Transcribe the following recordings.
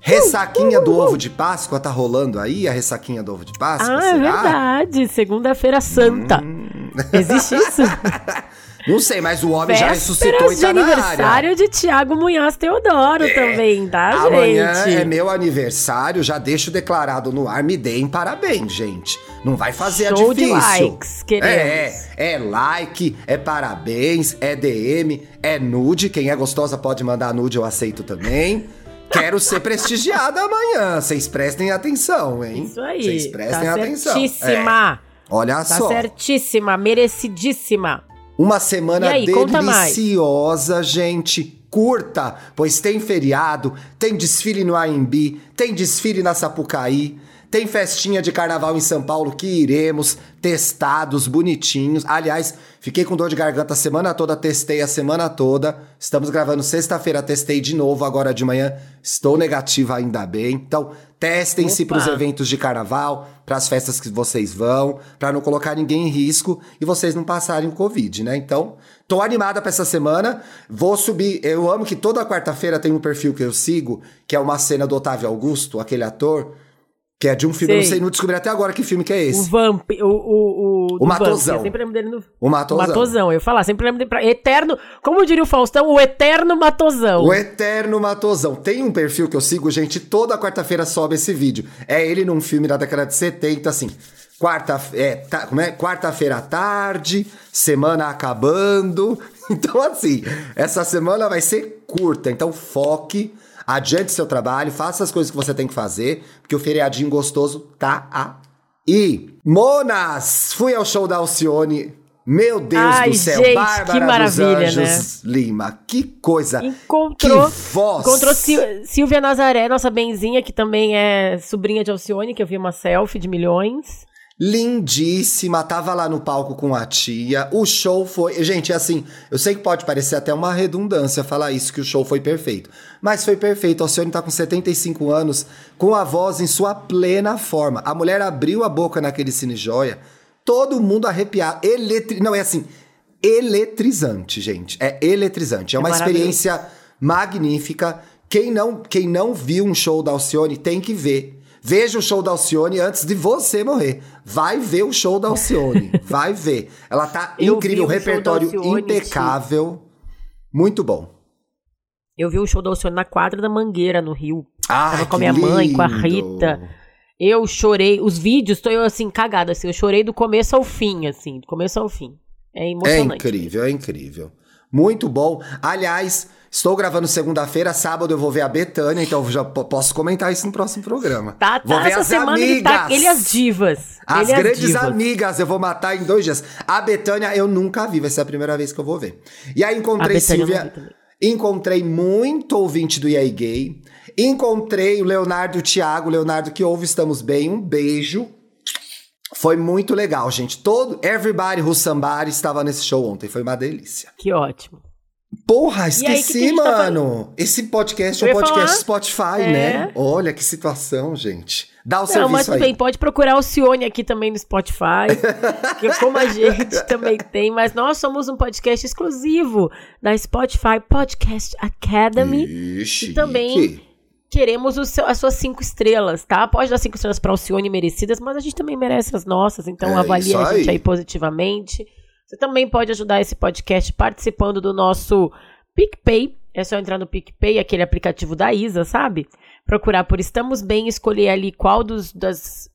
ressaquinha do ovo de Páscoa tá rolando aí? A ressaquinha do ovo de Páscoa? Ah, é será? é verdade. Segunda-feira Santa. Hum. Existe isso? Não sei, mas o homem Vésperas já ressuscitou e tá de aniversário de Tiago Munhoz Teodoro é, também, tá, gente? Amanhã é meu aniversário, já deixo declarado no ar, me deem parabéns, gente. Não vai fazer Show a difícil. De likes, queremos. É, é like, é parabéns, é DM, é nude. Quem é gostosa pode mandar nude, eu aceito também. Quero ser prestigiada amanhã. Vocês prestem atenção, hein? Isso aí. Vocês prestem tá atenção. Certíssima. É. Olha tá só. Certíssima, merecidíssima. Uma semana aí, deliciosa, gente. Curta, pois tem feriado, tem desfile no AMB, tem desfile na Sapucaí, tem festinha de carnaval em São Paulo que iremos, testados, bonitinhos. Aliás, fiquei com dor de garganta a semana toda, testei a semana toda. Estamos gravando sexta-feira, testei de novo agora de manhã. Estou negativa ainda bem. Então, testem-se para os eventos de carnaval, para as festas que vocês vão, para não colocar ninguém em risco e vocês não passarem o Covid, né? Então, tô animada para essa semana. Vou subir. Eu amo que toda quarta-feira tem um perfil que eu sigo, que é uma cena do Otávio Augusto, aquele ator que é de um filme, sei. eu não sei, não descobri até agora que filme que é esse. O Vamp, o... O, o, o Matosão. Vamp, sempre lembro dele no... O Matosão. O Matosão, eu ia falar, sempre lembro dele pra... Eterno, como diria o Faustão, o Eterno Matosão. O Eterno Matosão. Tem um perfil que eu sigo, gente, toda quarta-feira sobe esse vídeo. É ele num filme da década de 70, assim... Quarta, é, tá, como é? Quarta-feira à tarde, semana acabando. Então, assim, essa semana vai ser curta. Então, foque Adiante seu trabalho, faça as coisas que você tem que fazer, porque o feriadinho gostoso tá aí. Monas! Fui ao show da Alcione. Meu Deus Ai, do céu, gente, Bárbara que maravilha, dos Anjos né? Lima. Que coisa. Encontrou, que voz. Encontrou Silvia Nazaré, nossa benzinha, que também é sobrinha de Alcione, que eu vi uma selfie de milhões lindíssima, tava lá no palco com a tia. O show foi. Gente, assim, eu sei que pode parecer até uma redundância falar isso, que o show foi perfeito. Mas foi perfeito. A Alcione tá com 75 anos, com a voz em sua plena forma. A mulher abriu a boca naquele cine joia, todo mundo arrepiado. Eletri... Não, é assim, eletrizante, gente. É eletrizante. É, é uma experiência magnífica. Quem não, quem não viu um show da Alcione tem que ver. Veja o show da Alcione antes de você morrer. Vai ver o show da Alcione. Vai ver. Ela tá Eu incrível, repertório impecável. Muito bom. Eu vi o show da Alcione na quadra da Mangueira, no Rio. Ah, Tava com a minha lindo. mãe, com a Rita. Eu chorei. Os vídeos, tô eu assim, cagada, assim. Eu chorei do começo ao fim, assim. Do começo ao fim. É emocionante. É incrível, é incrível. Muito bom. Aliás, estou gravando segunda-feira, sábado eu vou ver a Betânia, então já posso comentar isso no próximo programa. Tá, tá. Vou ver essa as semana amigas. ele tá ele as divas. As ele grandes divas. amigas, eu vou matar em dois dias. A Betânia eu nunca vi, vai ser a primeira vez que eu vou ver. E aí encontrei eu Silvia. Encontrei muito ouvinte do EA Gay. Encontrei o Leonardo e o Thiago. Leonardo que ouve, estamos bem. Um beijo. Foi muito legal, gente. Todo Everybody Who Somebody estava nesse show ontem. Foi uma delícia. Que ótimo. Porra, aí, esqueci, que que gente tá mano. Esse podcast é um podcast falar? Spotify, É. né? Olha que situação, gente. Dá o Não, serviço mas aí. pode procurar o Cione aqui também no Spotify, que como a gente também tem, mas nós somos um podcast exclusivo da Spotify Podcast Academy. Ixi, E também queremos o seu- as suas cinco estrelas, tá? Pode dar cinco estrelas para Alcione merecidas, mas a gente também merece as nossas, então É avalie a gente aí. aí positivamente. Você também pode ajudar esse podcast participando do nosso PicPay. É só entrar no PicPay, aquele aplicativo da Isa, sabe? Procurar por Estamos Bem, escolher ali qual dos, das,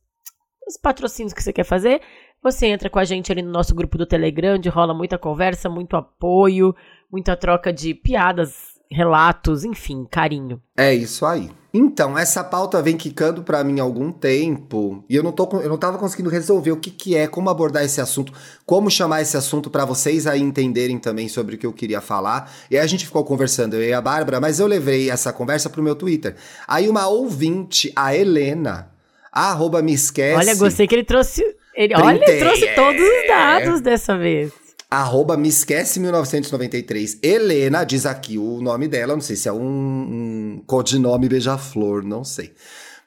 dos patrocínios que você quer fazer. Você entra com a gente ali no nosso grupo do Telegram, onde rola muita conversa, muito apoio, muita troca de piadas, relatos, enfim, carinho. É isso aí. Então, essa pauta vem quicando pra mim há algum tempo e eu não, tô, eu não tava conseguindo resolver o que, que é, como abordar esse assunto, como chamar esse assunto pra vocês aí entenderem também sobre o que eu queria falar. E aí a gente ficou conversando, eu e a Bárbara, mas eu levei essa conversa pro meu Twitter. Aí uma ouvinte, a Helena, Arroba me esquece. Olha, gostei que ele trouxe. Ele, olha, ele trouxe é... todos os dados dessa vez. Arroba me esquece 1993. Helena diz aqui o nome dela. Não sei se é um, um codinome beija-flor, não sei.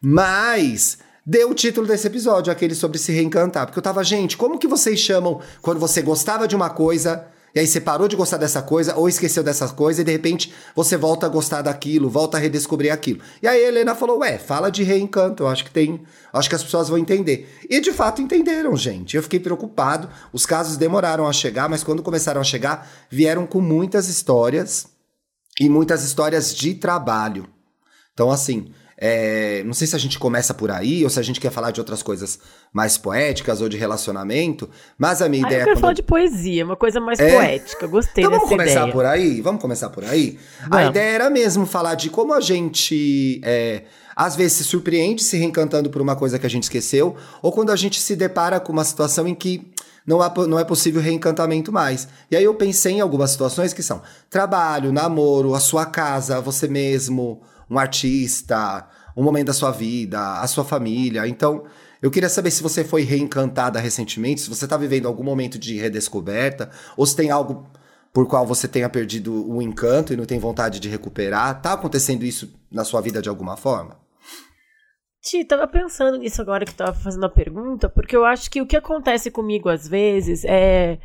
Mas deu o título desse episódio, aquele sobre se reencantar. Porque eu tava, gente, como que vocês chamam quando você gostava de uma coisa e aí você parou de gostar dessa coisa ou esqueceu dessa coisa e de repente você volta a gostar daquilo, volta a redescobrir aquilo. E aí a Helena falou: "Ué, fala de reencanto, eu acho que tem, acho que as pessoas vão entender". E de fato entenderam, gente. Eu fiquei preocupado. Os casos demoraram a chegar, mas quando começaram a chegar, vieram com muitas histórias e muitas histórias de trabalho. Então assim, é, não sei se a gente começa por aí ou se a gente quer falar de outras coisas mais poéticas ou de relacionamento, mas a minha ah, ideia. Eu quero quando... falar de poesia, uma coisa mais é... poética. Gostei então, vamos começar ideia. por aí? Vamos começar por aí? Vamos. A ideia era mesmo falar de como a gente. É, às vezes se surpreende se reencantando por uma coisa que a gente esqueceu, ou quando a gente se depara com uma situação em que não, há, não é possível reencantamento mais. E aí eu pensei em algumas situações que são trabalho, namoro, a sua casa, você mesmo, um artista, um momento da sua vida, a sua família. Então, eu queria saber se você foi reencantada recentemente, se você está vivendo algum momento de redescoberta, ou se tem algo por qual você tenha perdido o encanto e não tem vontade de recuperar. Tá acontecendo isso na sua vida de alguma forma? Ti, tava pensando nisso agora que tava fazendo a pergunta, porque eu acho que o que acontece comigo às vezes é.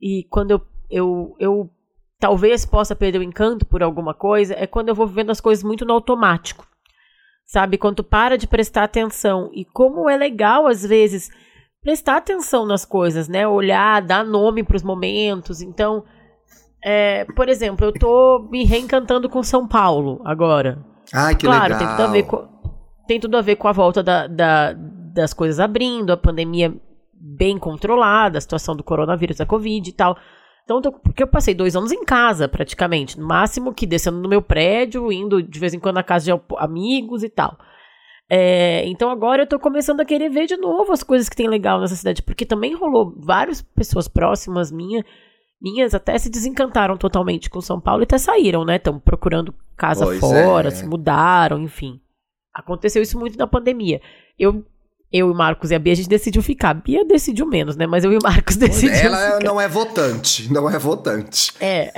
E quando eu, eu, eu talvez possa perder o encanto por alguma coisa, é quando eu vou vivendo as coisas muito no automático. Sabe? Quando tu para de prestar atenção. E como é legal, às vezes, prestar atenção nas coisas, né? Olhar, dar nome para os momentos. Então, é, por exemplo, eu tô me reencantando com São Paulo agora. Ai, que claro, legal. tem tudo a ver com, tem tudo a ver com a volta da, da, das coisas abrindo, a pandemia bem controlada, a situação do coronavírus, da Covid e tal. Então, porque eu passei dois anos em casa, praticamente. No máximo que descendo no meu prédio, indo de vez em quando na casa de amigos e tal. É, então agora eu tô começando a querer ver de novo as coisas que tem legal nessa cidade. Porque também rolou várias pessoas próximas minha, minhas até se desencantaram totalmente com São Paulo e até saíram, né? Estão procurando casa pois fora, é. se mudaram, enfim. Aconteceu isso muito na pandemia. Eu eu e o Marcos e a Bia, a gente decidiu ficar. A Bia decidiu menos, né? Mas eu e o Marcos decidimos. Ela ficar. não é votante, não é votante. É.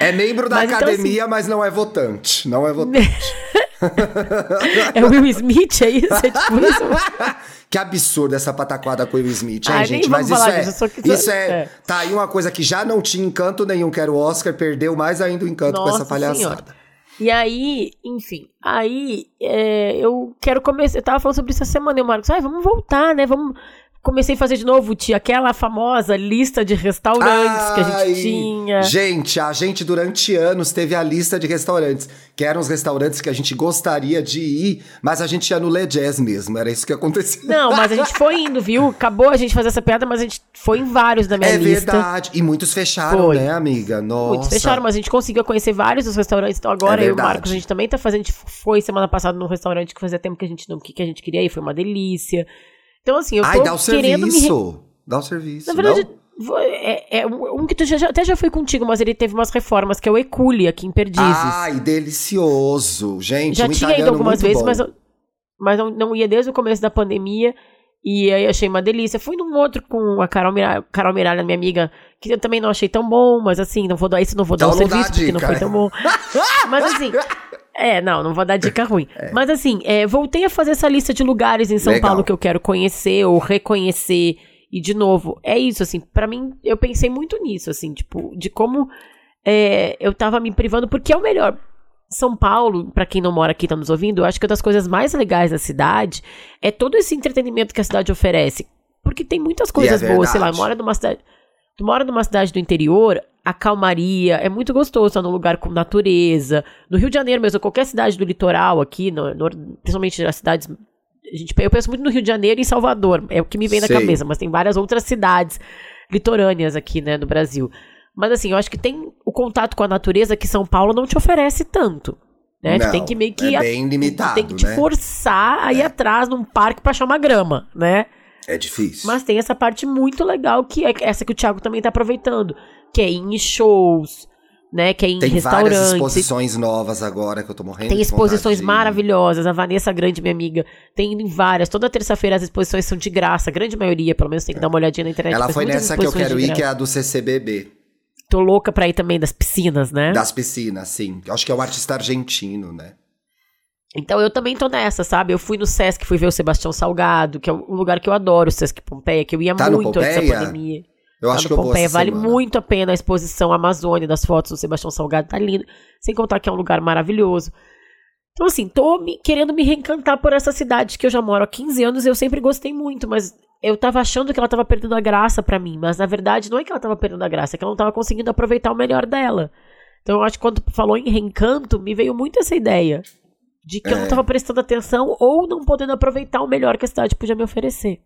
É membro da mas academia, então, assim... mas não é votante. Não é votante. é o Will Smith, é isso? É tipo isso? Que absurdo essa pataquada com o Will Smith, hein, gente? Mas isso é, disso, isso é, é, Tá aí uma coisa que já não tinha encanto nenhum, que era o Oscar, perdeu mais ainda o encanto Nossa com essa palhaçada. Senhora. E aí, enfim, aí é, eu quero começar. Eu tava falando sobre isso essa semana, e o Marcos, ah, vamos voltar, né? Vamos comecei a fazer de novo, tia, aquela famosa lista de restaurantes Ai, que a gente tinha. Gente, a gente durante anos teve a lista de restaurantes, que eram os restaurantes que a gente gostaria de ir, mas a gente ia no Le Jazz mesmo, era isso que acontecia. Não, mas a gente foi indo, viu? Acabou a gente fazer essa piada, mas a gente foi em vários da minha é lista. É verdade, e muitos fecharam, foi. né, amiga? Nossa. Muitos fecharam, mas a gente conseguiu conhecer vários dos restaurantes, então agora é eu e o Marcos, a gente também tá fazendo, a gente foi semana passada num restaurante que fazia tempo que a gente não, que, que a gente queria ir, foi uma delícia. Então, assim, eu tô Ai, dá o querendo serviço. Me... Dá o serviço. Na verdade, não? é, é um que tu já, até já foi contigo, mas ele teve umas reformas, que é o Eculi, aqui em Perdizes. Ai, delicioso. Gente, já um tinha ido algumas vezes, bom. mas, mas não, não ia desde o começo da pandemia. E aí achei uma delícia. Fui num outro com a Carol Miralha, Carol Miralha, minha amiga, que eu também não achei tão bom, mas assim, não vou dar isso, não vou dar então o serviço, porque não foi tão bom. mas assim, é, não, não vou dar dica ruim. É. Mas assim, é, voltei a fazer essa lista de lugares em São Legal. Paulo que eu quero conhecer ou reconhecer. E de novo, é isso, assim, para mim, eu pensei muito nisso, assim, tipo, de como é, eu tava me privando, porque é o melhor. São Paulo, para quem não mora aqui e tá nos ouvindo, eu acho que uma das coisas mais legais da cidade é todo esse entretenimento que a cidade oferece. Porque tem muitas coisas é boas, sei lá, mora numa cidade. Tu mora numa cidade do interior, a calmaria, é muito gostoso estar num lugar com natureza. No Rio de Janeiro mesmo, qualquer cidade do litoral aqui, no, no, principalmente as cidades. A gente, eu penso muito no Rio de Janeiro e em Salvador, é o que me vem na cabeça, mas tem várias outras cidades litorâneas aqui, né, no Brasil. Mas assim, eu acho que tem o contato com a natureza que São Paulo não te oferece tanto. Né? Não, tem que meio que. É bem limitado. Tem que te né? forçar a ir é. atrás num parque para achar uma grama, né? É difícil. Mas tem essa parte muito legal que é essa que o Thiago também tá aproveitando, que é ir em shows, né? Que é em tem restaurantes. Tem várias exposições novas agora que eu tô morrendo Tem exposições maravilhosas. A Vanessa Grande, minha amiga, tem em várias. Toda terça-feira as exposições são de graça. A grande maioria, pelo menos, tem que dar uma olhadinha na internet. Ela foi nessa que eu quero ir, que é a do CCBB. Tô louca pra ir também das piscinas, né? Das piscinas, sim. Eu acho que é o artista argentino, né? Então eu também tô nessa, sabe? Eu fui no Sesc, fui ver o Sebastião Salgado, que é um lugar que eu adoro, o Sesc Pompeia, que eu ia tá muito antes da pandemia. Eu tá acho que eu Pompeia. Vale semana. muito a pena a exposição Amazônia das fotos do Sebastião Salgado, tá lindo. Sem contar que é um lugar maravilhoso. Então, assim, tô me, querendo me reencantar por essa cidade que eu já moro há 15 anos e eu sempre gostei muito, mas eu tava achando que ela tava perdendo a graça para mim. Mas na verdade não é que ela tava perdendo a graça, é que ela não tava conseguindo aproveitar o melhor dela. Então eu acho que quando falou em reencanto, me veio muito essa ideia. De que é. eu não é. tava prestando atenção ou não podendo aproveitar o melhor que a cidade podia me oferecer.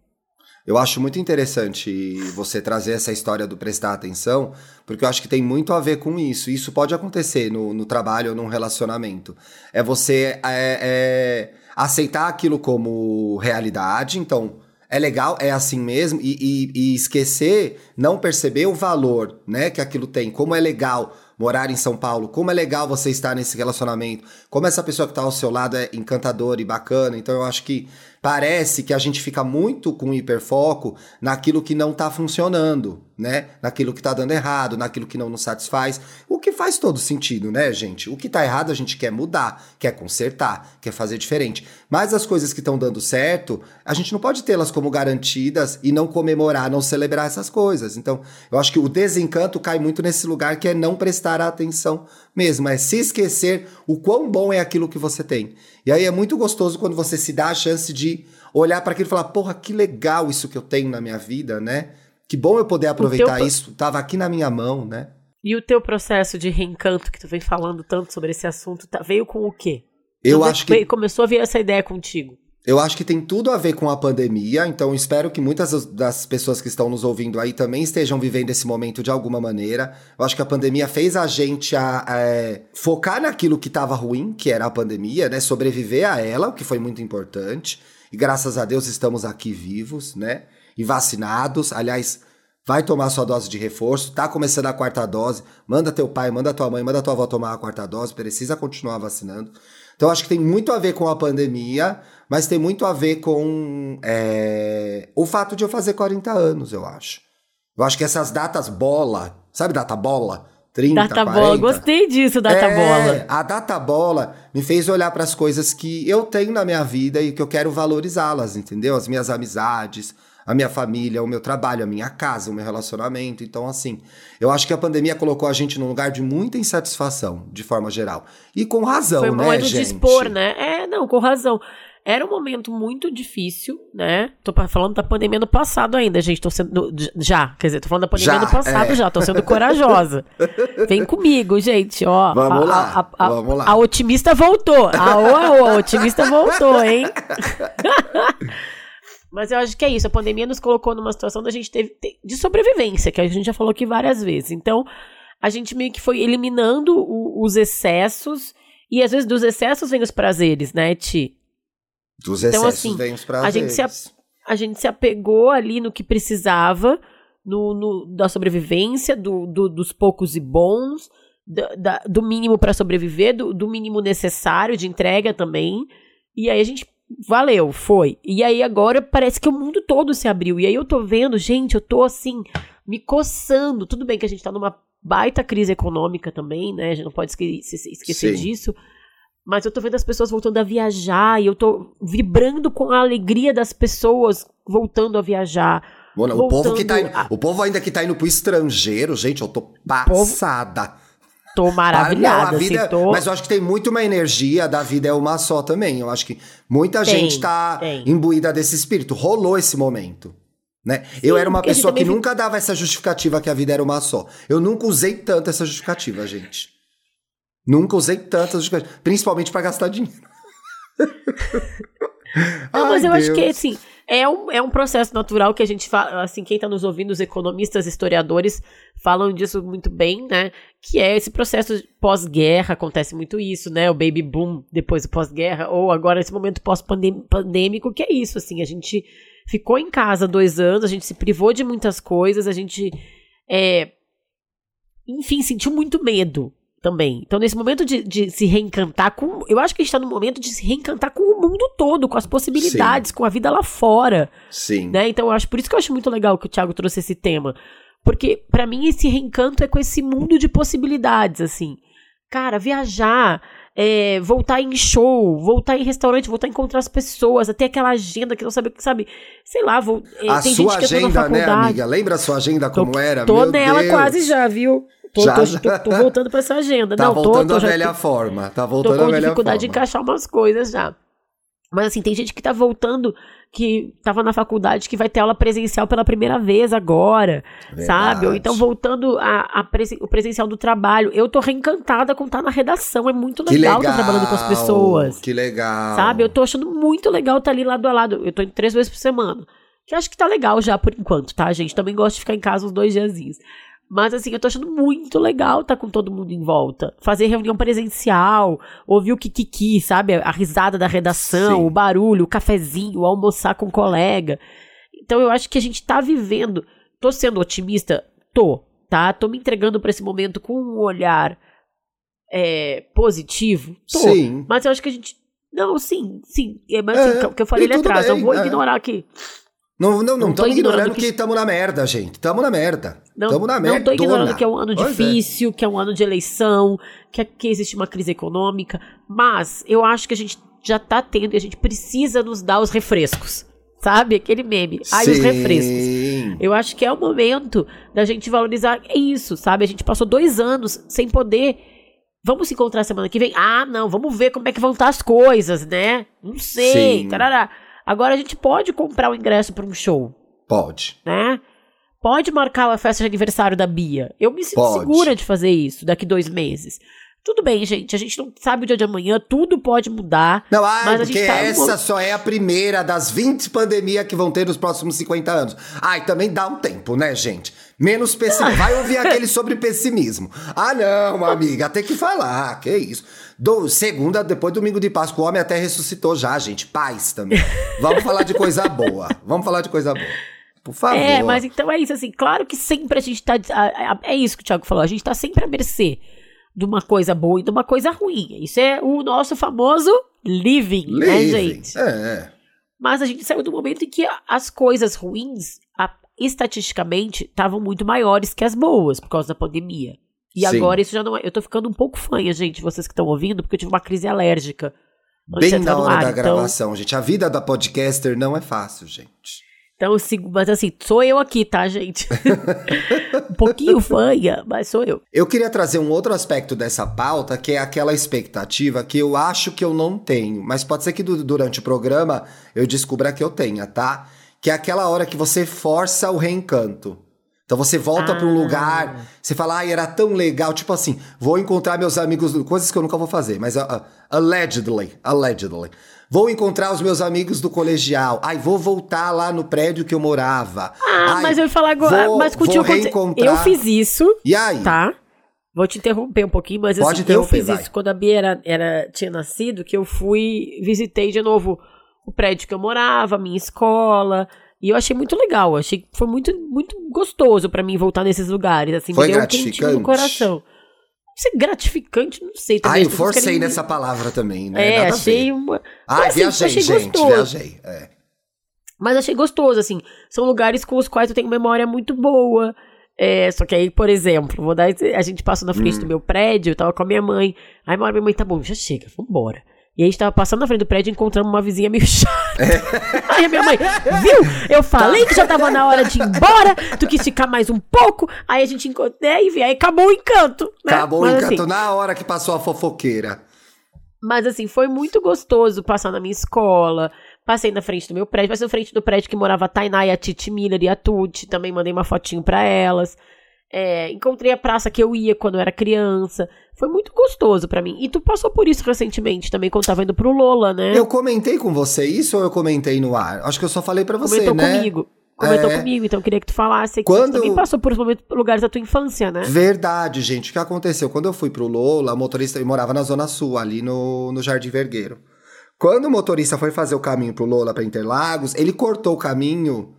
Eu acho muito interessante você trazer essa história do prestar atenção, porque eu acho que tem muito a ver com isso. Isso pode acontecer no, no trabalho ou num relacionamento. É você é, é, aceitar aquilo como realidade, então é legal, é assim mesmo, e, e, e esquecer, não perceber o valor né, que aquilo tem, como é legal morar em São Paulo, como é legal você estar nesse relacionamento, como essa pessoa que está ao seu lado é encantadora e bacana. Então eu acho que parece que a gente fica muito com hiperfoco naquilo que não está funcionando, né? Naquilo que está dando errado, naquilo que não nos satisfaz. O que faz todo sentido, né, gente? O que está errado a gente quer mudar, quer consertar, quer fazer diferente. Mas as coisas que estão dando certo, a gente não pode tê-las como garantidas e não comemorar, não celebrar essas coisas. Então, eu acho que o desencanto cai muito nesse lugar que é não prestar atenção mesmo, é se esquecer o quão bom é aquilo que você tem. E aí é muito gostoso quando você se dá a chance de olhar para aquilo e falar: porra, que legal isso que eu tenho na minha vida, né? Que bom eu poder aproveitar isso, tava aqui na minha mão, né? E o teu processo de reencanto que tu vem falando tanto sobre esse assunto, tá, veio com o quê? Eu acho que começou a vir essa ideia contigo. Eu acho que tem tudo a ver com a pandemia, então espero que muitas das pessoas que estão nos ouvindo aí também estejam vivendo esse momento de alguma maneira. Eu acho que a pandemia fez a gente a, a focar naquilo que estava ruim, que era a pandemia, né? Sobreviver a ela, o que foi muito importante. E graças a Deus estamos aqui vivos, né? E vacinados. Aliás, vai tomar sua dose de reforço, tá começando a quarta dose, manda teu pai, manda tua mãe, manda tua avó tomar a quarta dose, precisa continuar vacinando. Então acho que tem muito a ver com a pandemia, mas tem muito a ver com é, o fato de eu fazer 40 anos, eu acho. Eu acho que essas datas bola, sabe data bola? 30, data 40, bola, gostei disso, data é, bola. A data bola me fez olhar para as coisas que eu tenho na minha vida e que eu quero valorizá-las, entendeu? As minhas amizades, a minha família, o meu trabalho, a minha casa, o meu relacionamento. Então, assim, eu acho que a pandemia colocou a gente num lugar de muita insatisfação, de forma geral. E com razão, Foi um né, momento gente? de expor, né? É, não, com razão. Era um momento muito difícil, né? Tô falando da pandemia do passado ainda, gente. Tô sendo. Já, quer dizer, tô falando da pandemia já, do passado é. já. Tô sendo corajosa. Vem comigo, gente, ó. Vamos a, lá. A, a, vamos lá. A otimista voltou. Aô, aô, a otimista voltou, hein? Mas eu acho que é isso. A pandemia nos colocou numa situação da gente teve de sobrevivência, que a gente já falou aqui várias vezes. Então, a gente meio que foi eliminando o, os excessos. E às vezes dos excessos vem os prazeres, né, Ti? Dos então, excessos assim, vem os prazeres. A gente, se a, a gente se apegou ali no que precisava, no, no da sobrevivência, do, do, dos poucos e bons, do, da, do mínimo para sobreviver, do, do mínimo necessário de entrega também. E aí a gente valeu, foi. E aí agora parece que o mundo todo se abriu. E aí eu tô vendo, gente, eu tô assim, me coçando. Tudo bem que a gente tá numa baita crise econômica também, né? A gente não pode esquecer, esquecer disso. Mas eu tô vendo as pessoas voltando a viajar e eu tô vibrando com a alegria das pessoas voltando a viajar. Mano, o povo que tá indo, a... o povo ainda que tá indo pro estrangeiro, gente, eu tô passada. Tô maravilhada. Ah, não, vida, assim, tô... Mas eu acho que tem muito uma energia da vida é uma só também. Eu acho que muita tem, gente tá tem. imbuída desse espírito. Rolou esse momento. Né? Sim, eu era uma pessoa que nunca dava essa justificativa que a vida era uma só. Eu nunca usei tanto essa justificativa, gente. Nunca usei tanto essa justificativa. Principalmente para gastar dinheiro. Não, Ai, mas eu Deus. acho que, assim, é um, é um processo natural que a gente fala, assim, quem está nos ouvindo, os economistas, historiadores, falam disso muito bem, né? Que é esse processo pós-guerra, acontece muito isso, né? O baby boom depois do pós-guerra, ou agora esse momento pós-pandêmico, que é isso, assim, a gente ficou em casa dois anos, a gente se privou de muitas coisas, a gente, é, enfim, sentiu muito medo, também. Então, nesse momento de, de se reencantar com. Eu acho que a gente tá no momento de se reencantar com o mundo todo, com as possibilidades, Sim. com a vida lá fora. Sim. Né? Então, eu acho por isso que eu acho muito legal que o Thiago trouxe esse tema. Porque, para mim, esse reencanto é com esse mundo de possibilidades, assim. Cara, viajar, é, voltar em show, voltar em restaurante, voltar a encontrar as pessoas, até aquela agenda que não sabe, sabe, sei lá, vou, é, a tem sua gente que agenda, né, amiga? Lembra a sua agenda como tô, era? Tô Meu nela Deus. quase já, viu? Tô, já, tô, tô, tô, voltando pra essa agenda. Tá não, voltando tô, à velha forma. Tá voltando à velha forma. Tô com dificuldade de encaixar umas coisas já. Mas assim, tem gente que tá voltando, que tava na faculdade, que vai ter aula presencial pela primeira vez agora, Verdade. sabe? Ou então voltando a, a presen o presencial do trabalho. Eu tô reencantada com estar tá na redação, é muito legal estar tá trabalhando com as pessoas. Que legal. Sabe? Eu tô achando muito legal estar tá ali lado a lado. Eu tô indo três vezes por semana. Que acho que tá legal já por enquanto, tá, gente? Também gosto de ficar em casa uns dois diazinhos. Mas assim, eu tô achando muito legal estar tá com todo mundo em volta. Fazer reunião presencial, ouvir o kikiki, sabe? A risada da redação, Sim. o barulho, o cafezinho, o almoçar com o colega. Então eu acho que a gente tá vivendo. Tô sendo otimista? Tô, tá? Tô me entregando para esse momento com um olhar é, positivo? Tô. Sim. Mas eu acho que a gente. Não, sim, sim. É, mas assim, é, o que eu falei ali atrás, bem, não vou é. ignorar aqui. Não, não, não estamos ignorando que estamos na merda, gente. Estamos na merda. Não, tamo na merda. Não tô ignorando que é um ano pois é. difícil, é. que é um ano de eleição, que, que existe uma crise econômica. Mas eu acho que a gente já tá tendo e a gente precisa nos dar os refrescos. Sabe? Aquele meme. Ai, Sim. os refrescos. Eu acho que é o momento da gente valorizar isso, sabe? A gente passou dois anos sem poder. Vamos se encontrar semana que vem? Ah, não, vamos ver como é que vão estar as coisas, né? Não sei. Tarará. Agora a gente pode comprar o ingresso para um show. Pode. Né? Pode marcar a festa de aniversário da Bia. Eu me sinto pode. segura de fazer isso daqui dois meses. Tudo bem, gente. A gente não sabe o dia de amanhã, tudo pode mudar. Não, ai, mas porque tá essa só é a primeira das 20 pandemias que vão ter nos próximos 50 anos. Ai, também dá um tempo, né, gente? Menos pessimismo. Vai ouvir aquele sobre pessimismo. Ah, não, amiga, tem que falar. Que isso. Do, segunda, depois do domingo de Páscoa, o homem até ressuscitou já, gente. Paz também. Vamos falar de coisa boa. Vamos falar de coisa boa. Por favor. É, mas então é isso, assim. Claro que sempre a gente tá. É isso que o Thiago falou. A gente tá sempre à mercê de uma coisa boa e de uma coisa ruim. Isso é o nosso famoso living, living. né, gente? É, é. Mas a gente saiu do momento em que as coisas ruins, estatisticamente, estavam muito maiores que as boas por causa da pandemia. E Sim. agora isso já não é. Eu tô ficando um pouco fanha, gente, vocês que estão ouvindo, porque eu tive uma crise alérgica. Bem na hora ar, da então... gravação, gente. A vida da podcaster não é fácil, gente. Então, mas assim, sou eu aqui, tá, gente? um pouquinho fanha, mas sou eu. Eu queria trazer um outro aspecto dessa pauta, que é aquela expectativa que eu acho que eu não tenho, mas pode ser que durante o programa eu descubra que eu tenha, tá? Que é aquela hora que você força o reencanto. Então você volta ah. para um lugar, você fala, ai, era tão legal, tipo assim, vou encontrar meus amigos, coisas que eu nunca vou fazer, mas uh, uh, allegedly, allegedly. Vou encontrar os meus amigos do colegial. Ai, vou voltar lá no prédio que eu morava. Ah, ai, mas eu ia falar agora, mas contigo eu fiz isso. E aí? Tá. Vou te interromper um pouquinho, mas assim, eu fiz vai. isso quando a Bia era, era, tinha nascido, que eu fui, visitei de novo o prédio que eu morava, a minha escola, e eu achei muito legal, achei que foi muito, muito gostoso para mim voltar nesses lugares, assim, foi me deu gratificante. um no coração. Isso é gratificante, não sei. Também, ah, eu forcei querem... nessa palavra também, né? É, Nada achei uma... Ah, assim, viajei, achei gente, gostoso. viajei, é. Mas achei gostoso, assim, são lugares com os quais eu tenho memória muito boa, é, só que aí, por exemplo, vou dar, a gente passou na frente hum. do meu prédio, eu tava com a minha mãe, aí minha mãe, tá bom, já chega, vambora. E a gente tava passando na frente do prédio e encontramos uma vizinha meio chata. É. Aí a minha mãe, viu? Eu falei que já tava na hora de ir embora, tu quis ficar mais um pouco. Aí a gente encontrou, né, e aí acabou o encanto. Né? Acabou Mas, o encanto assim, na hora que passou a fofoqueira. Mas assim, foi muito gostoso passar na minha escola. Passei na frente do meu prédio, passei na frente do prédio que morava a Tainá e a Titi Miller e a Tuti. Também mandei uma fotinho pra elas. É, encontrei a praça que eu ia quando eu era criança. Foi muito gostoso para mim. E tu passou por isso recentemente também, quando tava indo pro Lola, né? Eu comentei com você isso ou eu comentei no ar? Acho que eu só falei para você, Comentou né? comigo. Comentou é... comigo, então eu queria que tu falasse. Quando... Tu também passou por lugares da tua infância, né? Verdade, gente. O que aconteceu? Quando eu fui pro Lola, o motorista morava na Zona Sul, ali no, no Jardim Vergueiro. Quando o motorista foi fazer o caminho pro Lola para Interlagos, ele cortou o caminho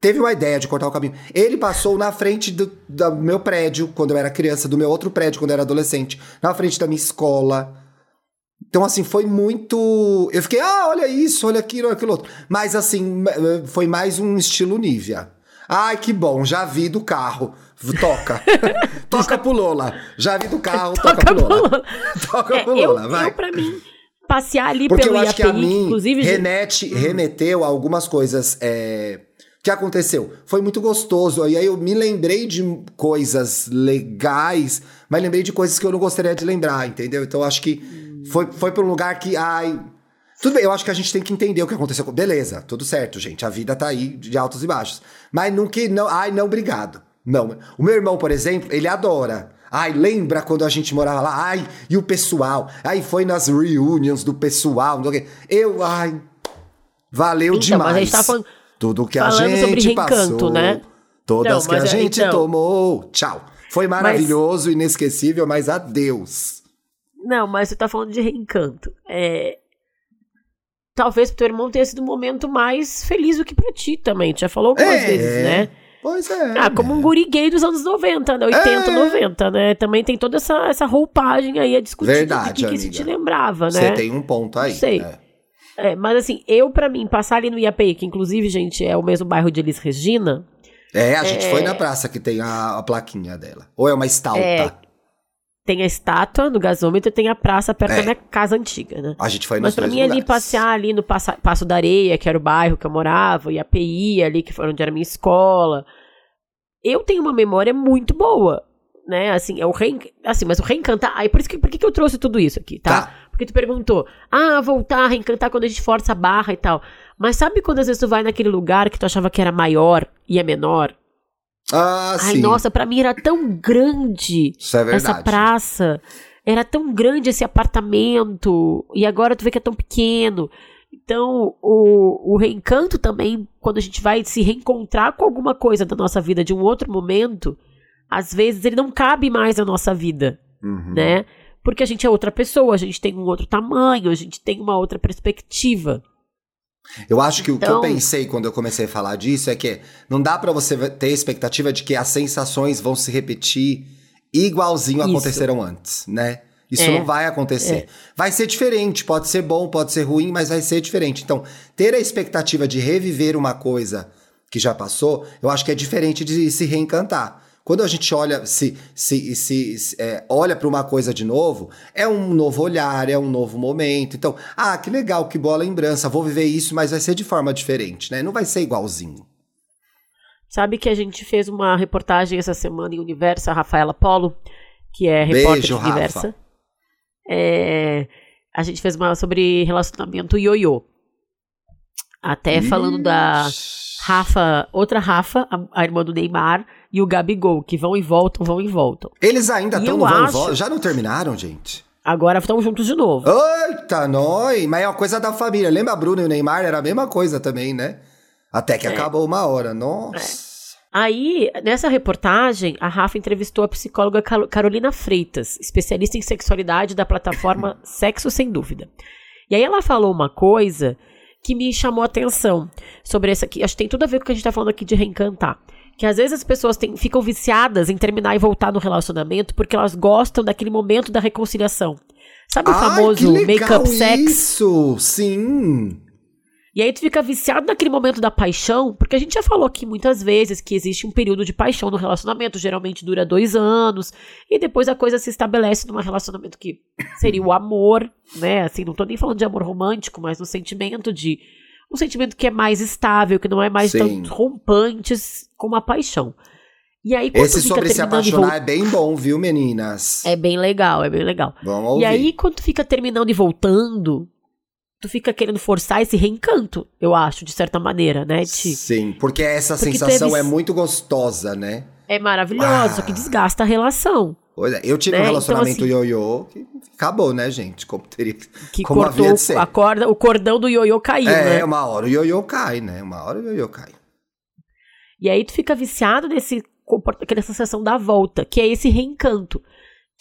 teve uma ideia de cortar o caminho. Ele passou na frente do, do, meu prédio, quando eu era criança, do meu outro prédio, quando eu era adolescente, na frente da minha escola. Então, assim, foi muito. Eu fiquei, ah, olha isso, olha aquilo, olha aquilo outro. Mas, assim, foi mais um estilo Nívia. Ai, que bom, já vi do carro. Toca. toca pro Lola. Já vi do carro, toca, toca pro Lola. toca é, pro Lola, vai. Eu, pra mim, passear ali Porque pelo eu acho IAPI, que a mim inclusive, remete, remeteu a algumas coisas. É, que aconteceu? Foi muito gostoso. E aí eu me lembrei de coisas legais, mas lembrei de coisas que eu não gostaria de lembrar, entendeu? Então acho que foi, foi para um lugar que, ai. Tudo bem, eu acho que a gente tem que entender o que aconteceu. Beleza, tudo certo, gente. A vida tá aí de altos e baixos. Mas nunca. Não, ai, não, obrigado. Não. O meu irmão, por exemplo, ele adora. Ai, lembra quando a gente morava lá? Ai, e o pessoal? Aí foi nas reunions do pessoal. Não sei o quê. Eu, ai. Valeu então, demais. Mas a gente tá falando tudo que a gente sobre reencanto, passou, né? Todas Não, que a gente então... tomou. Tchau. Foi maravilhoso, mas... inesquecível, mas adeus. Não, mas você tá falando de reencanto. É... Talvez pro teu irmão tenha sido um momento mais feliz do que pra ti também. Tu já falou algumas é... vezes, né? Pois é. Ah, como um guri gay dos anos 90, né? 80, é. 90, né? Também tem toda essa, essa roupagem aí a discutir Verdade, que, que isso te lembrava, né? Você tem um ponto aí. Não sei. É. É, mas assim, eu para mim, passar ali no IAPI, que inclusive, gente, é o mesmo bairro de Elis Regina. É, a gente é... foi na praça que tem a, a, plaquinha dela. Ou é uma estalta? É, tem a estátua no gasômetro e tem a praça perto é. da minha casa antiga, né? A gente foi Mas pra mim lugares. ali, passear ali no Passo, Passo da Areia, que era o bairro que eu morava, e a PI ali, que foi onde era a minha escola. Eu tenho uma memória muito boa né? Assim, é o rein... assim, mas o reencantar. Aí por isso que por que, que eu trouxe tudo isso aqui, tá? tá? Porque tu perguntou, ah, voltar, reencantar quando a gente força a barra e tal. Mas sabe quando às vezes tu vai naquele lugar que tu achava que era maior e é menor? Ah, Ai, sim. nossa, para mim era tão grande é essa praça. Era tão grande esse apartamento. E agora tu vê que é tão pequeno. Então, o, o reencanto também, quando a gente vai se reencontrar com alguma coisa da nossa vida de um outro momento, às vezes ele não cabe mais na nossa vida, uhum. né? Porque a gente é outra pessoa, a gente tem um outro tamanho, a gente tem uma outra perspectiva. Eu acho que então, o que eu então pensei quando eu comecei a falar disso é que não dá para você ter expectativa de que as sensações vão se repetir igualzinho isso. aconteceram antes, né? Isso é, não vai acontecer. É. Vai ser diferente, pode ser bom, pode ser ruim, mas vai ser diferente. Então, ter a expectativa de reviver uma coisa que já passou, eu acho que é diferente de se reencantar. Quando a gente olha, se, se, se, se é, olha para uma coisa de novo, é um novo olhar, é um novo momento. Então, ah, que legal, que boa lembrança, vou viver isso, mas vai ser de forma diferente, né? Não vai ser igualzinho. Sabe que a gente fez uma reportagem essa semana em Universo, a Rafaela Polo, que é repórter Beijo, de Universa. É, a gente fez uma sobre relacionamento ioiô. Até Ixi. falando da Rafa, outra Rafa, a, a irmã do Neymar, e o Gabigol, que vão e voltam, vão e voltam. Eles ainda estão no vão acho... e voltam? Já não terminaram, gente? Agora estão juntos de novo. Eita, nós! Mas é uma coisa da família. Lembra a Bruna e o Neymar? Era a mesma coisa também, né? Até que é. acabou uma hora. Nossa. É. Aí, nessa reportagem, a Rafa entrevistou a psicóloga Carolina Freitas, especialista em sexualidade da plataforma Sexo Sem Dúvida. E aí ela falou uma coisa que me chamou a atenção sobre essa aqui. Acho que tem tudo a ver com o que a gente está falando aqui de reencantar que às vezes as pessoas têm, ficam viciadas em terminar e voltar no relacionamento porque elas gostam daquele momento da reconciliação. Sabe o famoso make-up sex? Isso, sim. E aí tu fica viciado naquele momento da paixão, porque a gente já falou aqui muitas vezes que existe um período de paixão no relacionamento, geralmente dura dois anos, e depois a coisa se estabelece num relacionamento que seria o amor, né? Assim, não tô nem falando de amor romântico, mas no sentimento de um sentimento que é mais estável, que não é mais Sim. tão rompantes como a paixão. E aí, quando Esse sobre se apaixonar é bem bom, viu, meninas? É bem legal, é bem legal. Vamos ouvir. E aí, quando tu fica terminando e voltando, tu fica querendo forçar esse reencanto, eu acho, de certa maneira, né, Ti? Sim, porque essa porque sensação teve... é muito gostosa, né? É maravilhosa, ah. que desgasta a relação. Pois é, eu tive né? um relacionamento então, assim, ioiô que acabou, né, gente? Como teria que como cortou havia de ser. A corda, o cordão do ioiô caiu, é, né? É, uma hora o ioiô cai, né? Uma hora o ioiô cai. E aí tu fica viciado nesse aquela sensação da volta, que é esse reencanto,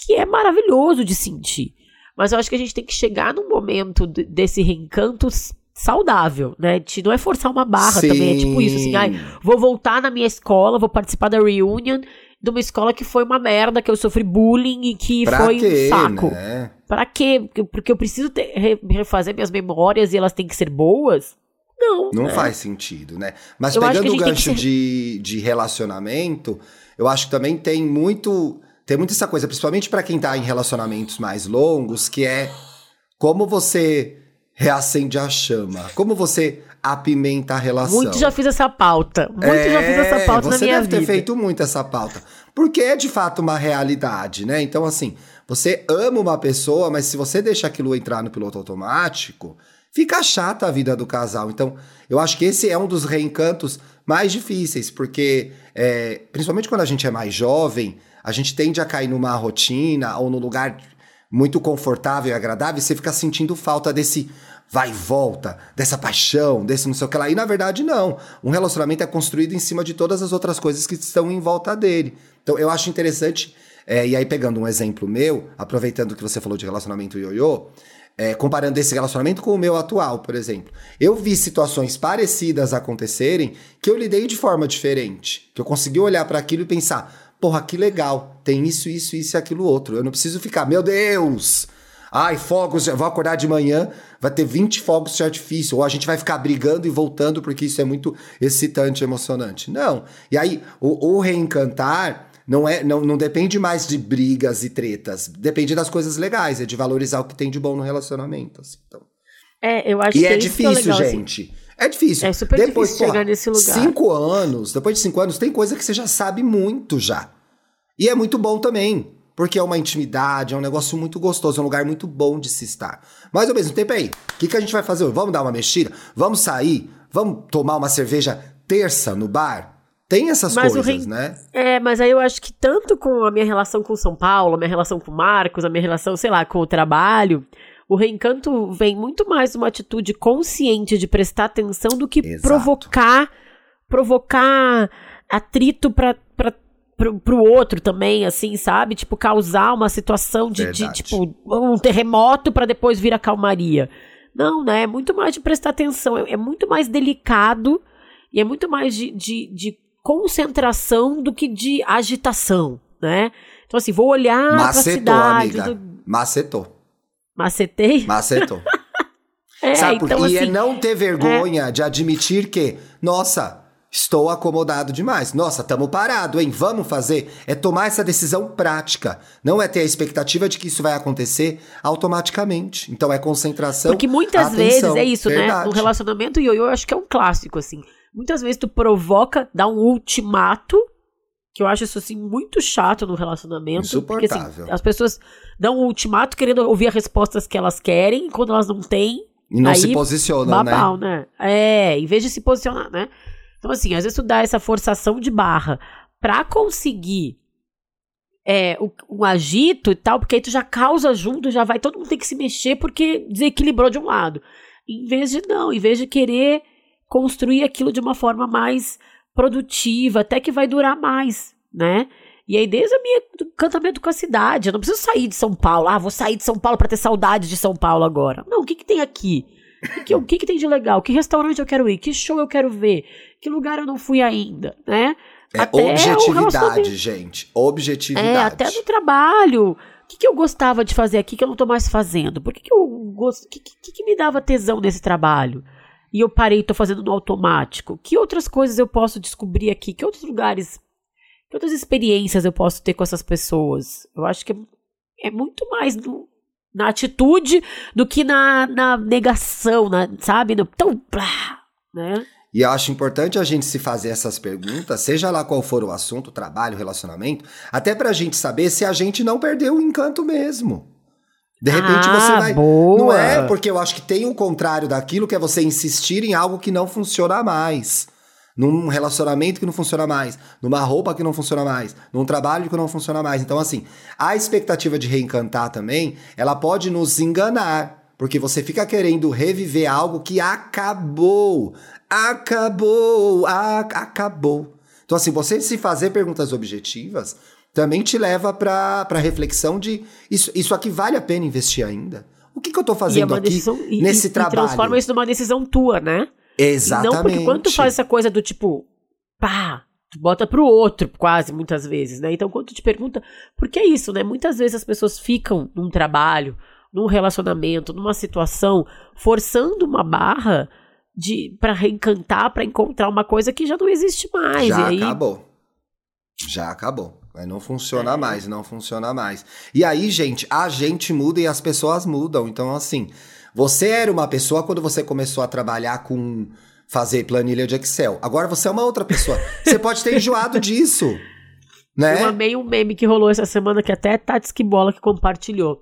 que é maravilhoso de sentir. Mas eu acho que a gente tem que chegar num momento desse reencanto saudável, né? De não é forçar uma barra Sim. também. É tipo isso, assim, ai, vou voltar na minha escola, vou participar da reunion de uma escola que foi uma merda, que eu sofri bullying e que pra foi quê, um saco. Né? Pra quê? Porque eu preciso ter, refazer minhas memórias e elas têm que ser boas? Não. Não né? faz sentido, né? Mas eu pegando o gancho ser... de, de relacionamento, eu acho que também tem muito. Tem muito essa coisa, principalmente para quem tá em relacionamentos mais longos, que é como você reacende a chama? Como você apimenta a relação? Muito já fiz essa pauta. Muito é, já fiz essa é, pauta na minha vida. Você deve ter feito muito essa pauta. Porque é de fato uma realidade, né? Então, assim, você ama uma pessoa, mas se você deixa aquilo entrar no piloto automático, fica chata a vida do casal. Então, eu acho que esse é um dos reencantos mais difíceis, porque, é, principalmente quando a gente é mais jovem, a gente tende a cair numa rotina ou num lugar muito confortável e agradável, e você fica sentindo falta desse vai e volta, dessa paixão, desse não sei o que lá. E na verdade, não. Um relacionamento é construído em cima de todas as outras coisas que estão em volta dele. Então eu acho interessante, é, e aí pegando um exemplo meu, aproveitando que você falou de relacionamento ioiô, é, comparando esse relacionamento com o meu atual, por exemplo. Eu vi situações parecidas acontecerem que eu lidei de forma diferente. Que eu consegui olhar para aquilo e pensar, porra, que legal, tem isso, isso, isso e aquilo outro. Eu não preciso ficar, meu Deus! Ai, fogos, vou acordar de manhã, vai ter 20 fogos de artifício, ou a gente vai ficar brigando e voltando porque isso é muito excitante, emocionante. Não. E aí, o, o reencantar não, é, não, não depende mais de brigas e tretas, depende das coisas legais, é de valorizar o que tem de bom no relacionamento. Assim, então. É, eu acho e que é, é difícil, legal, assim. gente. Assim. É difícil. É super depois, difícil chegar nesse lugar. Cinco anos, depois de cinco anos, tem coisa que você já sabe muito já. E é muito bom também. Porque é uma intimidade, é um negócio muito gostoso, é um lugar muito bom de se estar. Mas ao mesmo tempo, aí, o que, que a gente vai fazer? Vamos dar uma mexida? Vamos sair? Vamos tomar uma cerveja terça no bar? Tem essas mas coisas, né? É, mas aí eu acho que tanto com a minha relação com São Paulo, a minha relação com Marcos, a minha relação, sei lá, com o trabalho, o reencanto vem muito mais de uma atitude consciente de prestar atenção do que Exato. provocar provocar atrito para pro, pro outro também, assim, sabe? Tipo, causar uma situação de, de tipo, um terremoto para depois vir a calmaria. Não, né? É muito mais de prestar atenção, é, é muito mais delicado e é muito mais de, de, de, concentração do que de agitação, né? Então, assim, vou olhar Macetou, pra cidade. Amiga. Do... Macetou. Macetei? Macetou. é, Sabe então, E é assim, é não ter vergonha é... de admitir que, nossa, Estou acomodado demais. Nossa, tamo parado, hein? Vamos fazer. É tomar essa decisão prática. Não é ter a expectativa de que isso vai acontecer automaticamente. Então é concentração. Porque muitas atenção. vezes é isso, né? Verdade. né? No relacionamento ioiô, eu acho que é um clássico, assim. Muitas vezes tu provoca, dá um ultimato, que eu acho isso assim muito chato no relacionamento. Insuportável. Porque, assim, as pessoas dão um ultimato querendo ouvir as respostas que elas querem, quando elas não têm. E não aí, se posicionam, babau, né? né? É, em vez de se posicionar, né? Então, assim, às vezes tu dá essa forçação de barra pra conseguir é, um agito e tal, porque aí tu já causa junto, já vai, todo mundo tem que se mexer porque desequilibrou de um lado. Em vez de não, em vez de querer construir aquilo de uma forma mais produtiva, até que vai durar mais, né? E aí, desde o meu encantamento com a cidade, eu não preciso sair de São Paulo. Ah, vou sair de São Paulo para ter saudade de São Paulo agora. Não, o que, que tem aqui? O que, o que, que tem de legal? Que restaurante eu quero ir? Que show eu quero ver? Que lugar eu não fui ainda, né? É até objetividade, gente. Objetividade. É, até no trabalho. O que, que eu gostava de fazer aqui que eu não tô mais fazendo? Por que, que eu gosto. O que, que, que me dava tesão nesse trabalho? E eu parei e tô fazendo no automático. Que outras coisas eu posso descobrir aqui? Que outros lugares. Que outras experiências eu posso ter com essas pessoas? Eu acho que é, é muito mais no, na atitude do que na, na negação, na, sabe? No, tão, blá, né? E eu acho importante a gente se fazer essas perguntas, seja lá qual for o assunto, trabalho, relacionamento, até pra gente saber se a gente não perdeu o encanto mesmo. De repente ah, você vai. Boa. Não é porque eu acho que tem o contrário daquilo, que é você insistir em algo que não funciona mais num relacionamento que não funciona mais, numa roupa que não funciona mais, num trabalho que não funciona mais. Então, assim, a expectativa de reencantar também, ela pode nos enganar, porque você fica querendo reviver algo que acabou, acabou, a, acabou. Então, assim, você se fazer perguntas objetivas também te leva para reflexão de isso, isso aqui vale a pena investir ainda? O que, que eu tô fazendo aqui decisão, nesse e, trabalho? E transforma isso numa decisão tua, né? Exatamente. E não porque quando tu faz essa coisa do tipo, pá, tu bota pro outro, quase, muitas vezes, né? Então, quando tu te pergunta, por que isso, né? Muitas vezes as pessoas ficam num trabalho, num relacionamento, numa situação, forçando uma barra de para reencantar, para encontrar uma coisa que já não existe mais. Já e aí... acabou. Já acabou. Não funciona é. mais, não funciona mais. E aí, gente, a gente muda e as pessoas mudam. Então, assim, você era uma pessoa quando você começou a trabalhar com fazer planilha de Excel. Agora você é uma outra pessoa. você pode ter enjoado disso. Né? Eu amei um meme que rolou essa semana que até Tati Bola que compartilhou.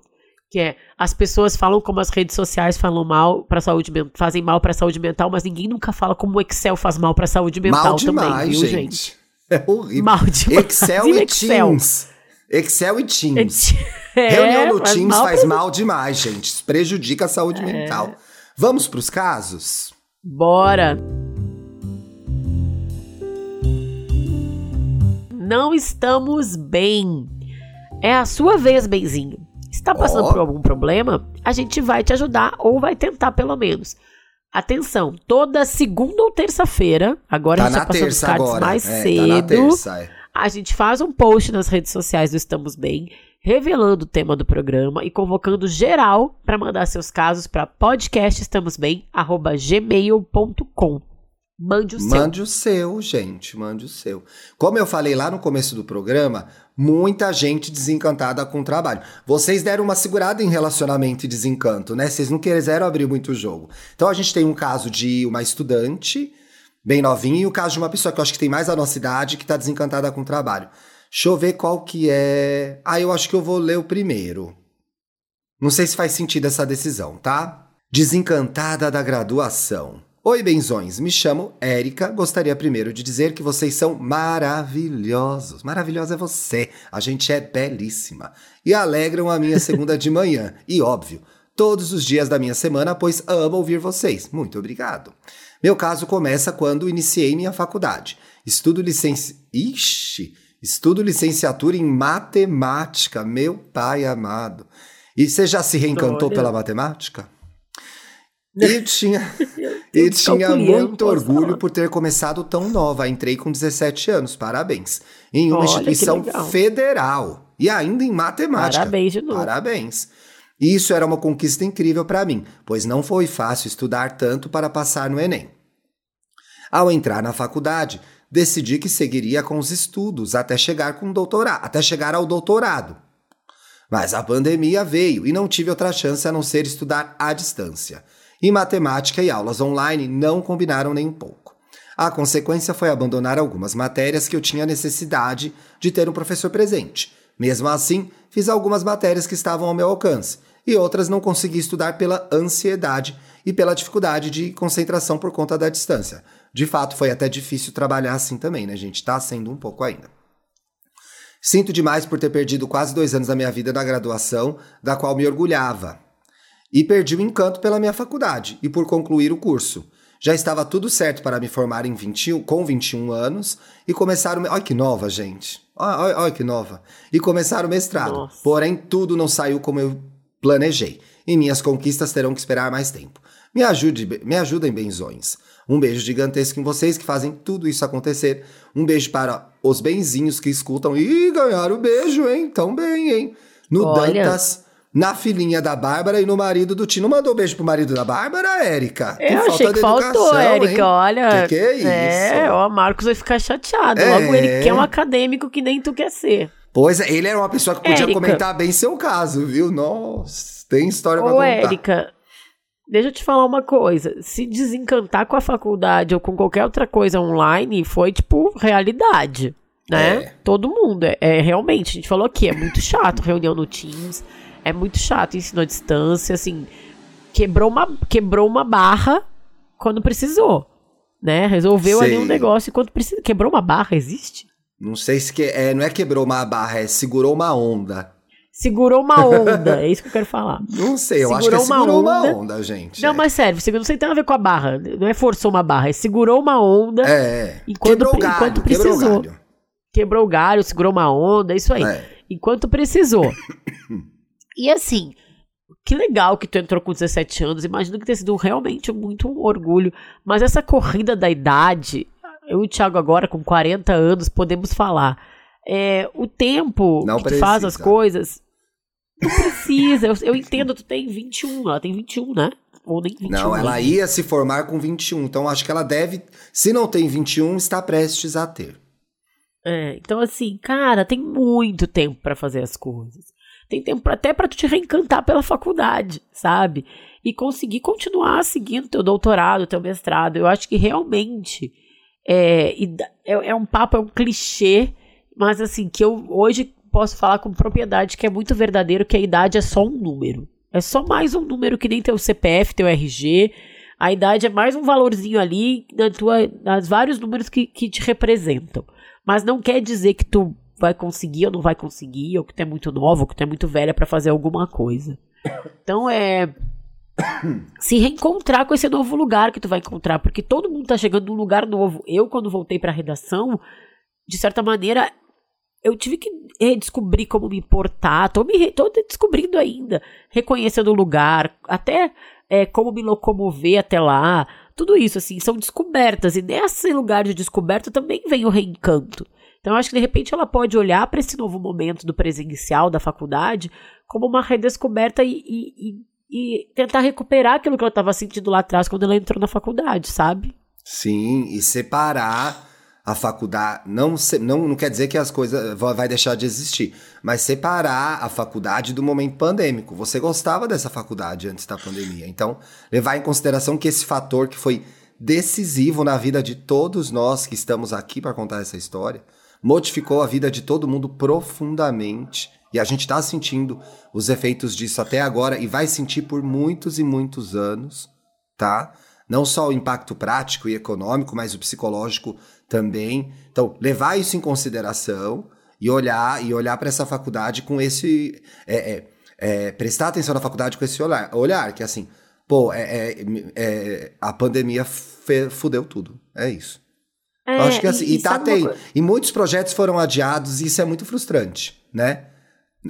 Que é, as pessoas falam como as redes sociais falam mal para saúde fazem mal para saúde mental, mas ninguém nunca fala como o Excel faz mal para saúde mental mal demais, também, viu, gente? gente? É horrível. Mal demais. Excel e Excel. Teams. Excel e Teams. É, Reunião no Teams mal faz mal demais, gente. Prejudica a saúde é. mental. Vamos para os casos? Bora. Não estamos bem. É a sua vez, benzinho. Está passando oh. por algum problema? A gente vai te ajudar ou vai tentar pelo menos. Atenção, toda segunda ou terça-feira, agora tá a gente tá passando cards agora. mais é, cedo. Tá na terça, é. A gente faz um post nas redes sociais do Estamos Bem, revelando o tema do programa e convocando geral para mandar seus casos para podcastestamosbem@gmail.com. Mande o seu. Mande o seu, gente, mande o seu. Como eu falei lá no começo do programa, muita gente desencantada com o trabalho. Vocês deram uma segurada em relacionamento e desencanto, né? Vocês não quiseram abrir muito o jogo. Então a gente tem um caso de uma estudante bem novinha e o caso de uma pessoa que eu acho que tem mais a nossa idade que tá desencantada com o trabalho. Deixa eu ver qual que é. Ah, eu acho que eu vou ler o primeiro. Não sei se faz sentido essa decisão, tá? Desencantada da graduação. Oi, benzões, me chamo Érica. Gostaria primeiro de dizer que vocês são maravilhosos. Maravilhosa é você. A gente é belíssima. E alegram a minha segunda de manhã. E óbvio, todos os dias da minha semana, pois amo ouvir vocês. Muito obrigado. Meu caso começa quando iniciei minha faculdade. Estudo licenci... Ixi! Estudo licenciatura em matemática, meu pai amado. E você já se reencantou Olha. pela matemática? E tinha, e tinha muito orgulho falar. por ter começado tão nova. Entrei com 17 anos, parabéns. Em uma Olha, instituição federal. E ainda em matemática. Parabéns de novo. Parabéns. Isso era uma conquista incrível para mim, pois não foi fácil estudar tanto para passar no Enem. Ao entrar na faculdade, decidi que seguiria com os estudos até chegar com doutorado, até chegar ao doutorado. Mas a pandemia veio e não tive outra chance a não ser estudar à distância e matemática e aulas online não combinaram nem um pouco. A consequência foi abandonar algumas matérias que eu tinha necessidade de ter um professor presente. Mesmo assim, fiz algumas matérias que estavam ao meu alcance e outras não consegui estudar pela ansiedade e pela dificuldade de concentração por conta da distância. De fato, foi até difícil trabalhar assim também, né, gente? Tá sendo um pouco ainda. Sinto demais por ter perdido quase dois anos da minha vida na graduação, da qual me orgulhava e perdi o encanto pela minha faculdade e por concluir o curso. Já estava tudo certo para me formar em 20, com 21 anos e começar o. Olha que nova, gente. Olha, olha que nova. E começar o mestrado. Nossa. Porém, tudo não saiu como eu planejei. E minhas conquistas terão que esperar mais tempo. Me ajude, me ajudem, benzões. Um beijo gigantesco em vocês que fazem tudo isso acontecer. Um beijo para os benzinhos que escutam. e ganharam o beijo, hein? Tão bem, hein? No Olha. Dantas na filhinha da Bárbara e no marido do Tino. Mandou um beijo pro marido da Bárbara, Érica? Que Eu achei que faltou, Érica. Olha. Que que é isso? É, ó, Marcos vai ficar chateado. É. Logo, ele quer um acadêmico que nem tu quer ser. Pois é, ele era uma pessoa que podia Érica. comentar bem seu caso, viu? Nossa, tem história pra Ô, contar. Érica, deixa eu te falar uma coisa. Se desencantar com a faculdade ou com qualquer outra coisa online foi, tipo, realidade, né? É. Todo mundo. É, é realmente, a gente falou aqui, é muito chato reunião no Teams é muito chato, ensino à distância, assim, quebrou uma, quebrou uma barra quando precisou, né? Resolveu Sei. ali um negócio quando precisou. Quebrou uma barra, existe? Não sei se que, é, não é quebrou uma barra, é segurou uma onda. Segurou uma onda, é isso que eu quero falar. Não sei, eu segurou acho que é segurou uma onda, uma onda gente. Não, é. mas sério, não tem nada a ver com a barra. Não é forçou uma barra, é segurou uma onda. É, enquanto, quebrou o galho, enquanto precisou. Quebrou o galho. Quebrou o galho, segurou uma onda, isso aí. É. Enquanto precisou. E assim, que legal que tu entrou com 17 anos. Imagino que tenha sido realmente muito um orgulho. Mas essa corrida da idade, eu e o Thiago agora, com 40 anos, podemos falar. É, o tempo não que tu faz as coisas. Não precisa. Eu, eu entendo, tu tem 21, ela tem 21, né? Ou nem 21. Não, ela ia se formar com 21. Então acho que ela deve, se não tem 21, está prestes a ter. É, então assim, cara, tem muito tempo para fazer as coisas. Tem tempo até para tu te reencantar pela faculdade, sabe? E conseguir continuar seguindo teu doutorado, teu mestrado. Eu acho que realmente é, é, é um papo, é um clichê, mas assim, que eu hoje posso falar com propriedade que é muito verdadeiro, que a idade é só um número. É só mais um número que nem teu CPF, teu RG. A idade é mais um valorzinho ali na tua, nas vários números que, que te representam. Mas não quer dizer que tu vai conseguir ou não vai conseguir, ou que tu é muito nova, ou que tu é muito velha para fazer alguma coisa. Então é se reencontrar com esse novo lugar que tu vai encontrar, porque todo mundo tá chegando num lugar novo. Eu quando voltei para a redação, de certa maneira, eu tive que redescobrir como me portar, tô me tô descobrindo ainda, reconhecendo o lugar, até é, como me locomover até lá. Tudo isso, assim, são descobertas. E nesse lugar de descoberta também vem o reencanto. Então, eu acho que de repente ela pode olhar para esse novo momento do presencial da faculdade como uma redescoberta e, e, e tentar recuperar aquilo que ela estava sentindo lá atrás quando ela entrou na faculdade, sabe? Sim, e separar a faculdade. Não, não, não quer dizer que as coisas vai deixar de existir, mas separar a faculdade do momento pandêmico. Você gostava dessa faculdade antes da pandemia. Então, levar em consideração que esse fator que foi decisivo na vida de todos nós que estamos aqui para contar essa história, modificou a vida de todo mundo profundamente. E a gente está sentindo os efeitos disso até agora e vai sentir por muitos e muitos anos, tá? Não só o impacto prático e econômico, mas o psicológico também. Então, levar isso em consideração e olhar e olhar para essa faculdade com esse é, é, é, prestar atenção na faculdade com esse olhar, olhar que assim, pô, é, é, é a pandemia fudeu tudo, é isso. Eu acho que assim, e, e tá tem, e muitos projetos foram adiados e isso é muito frustrante, né?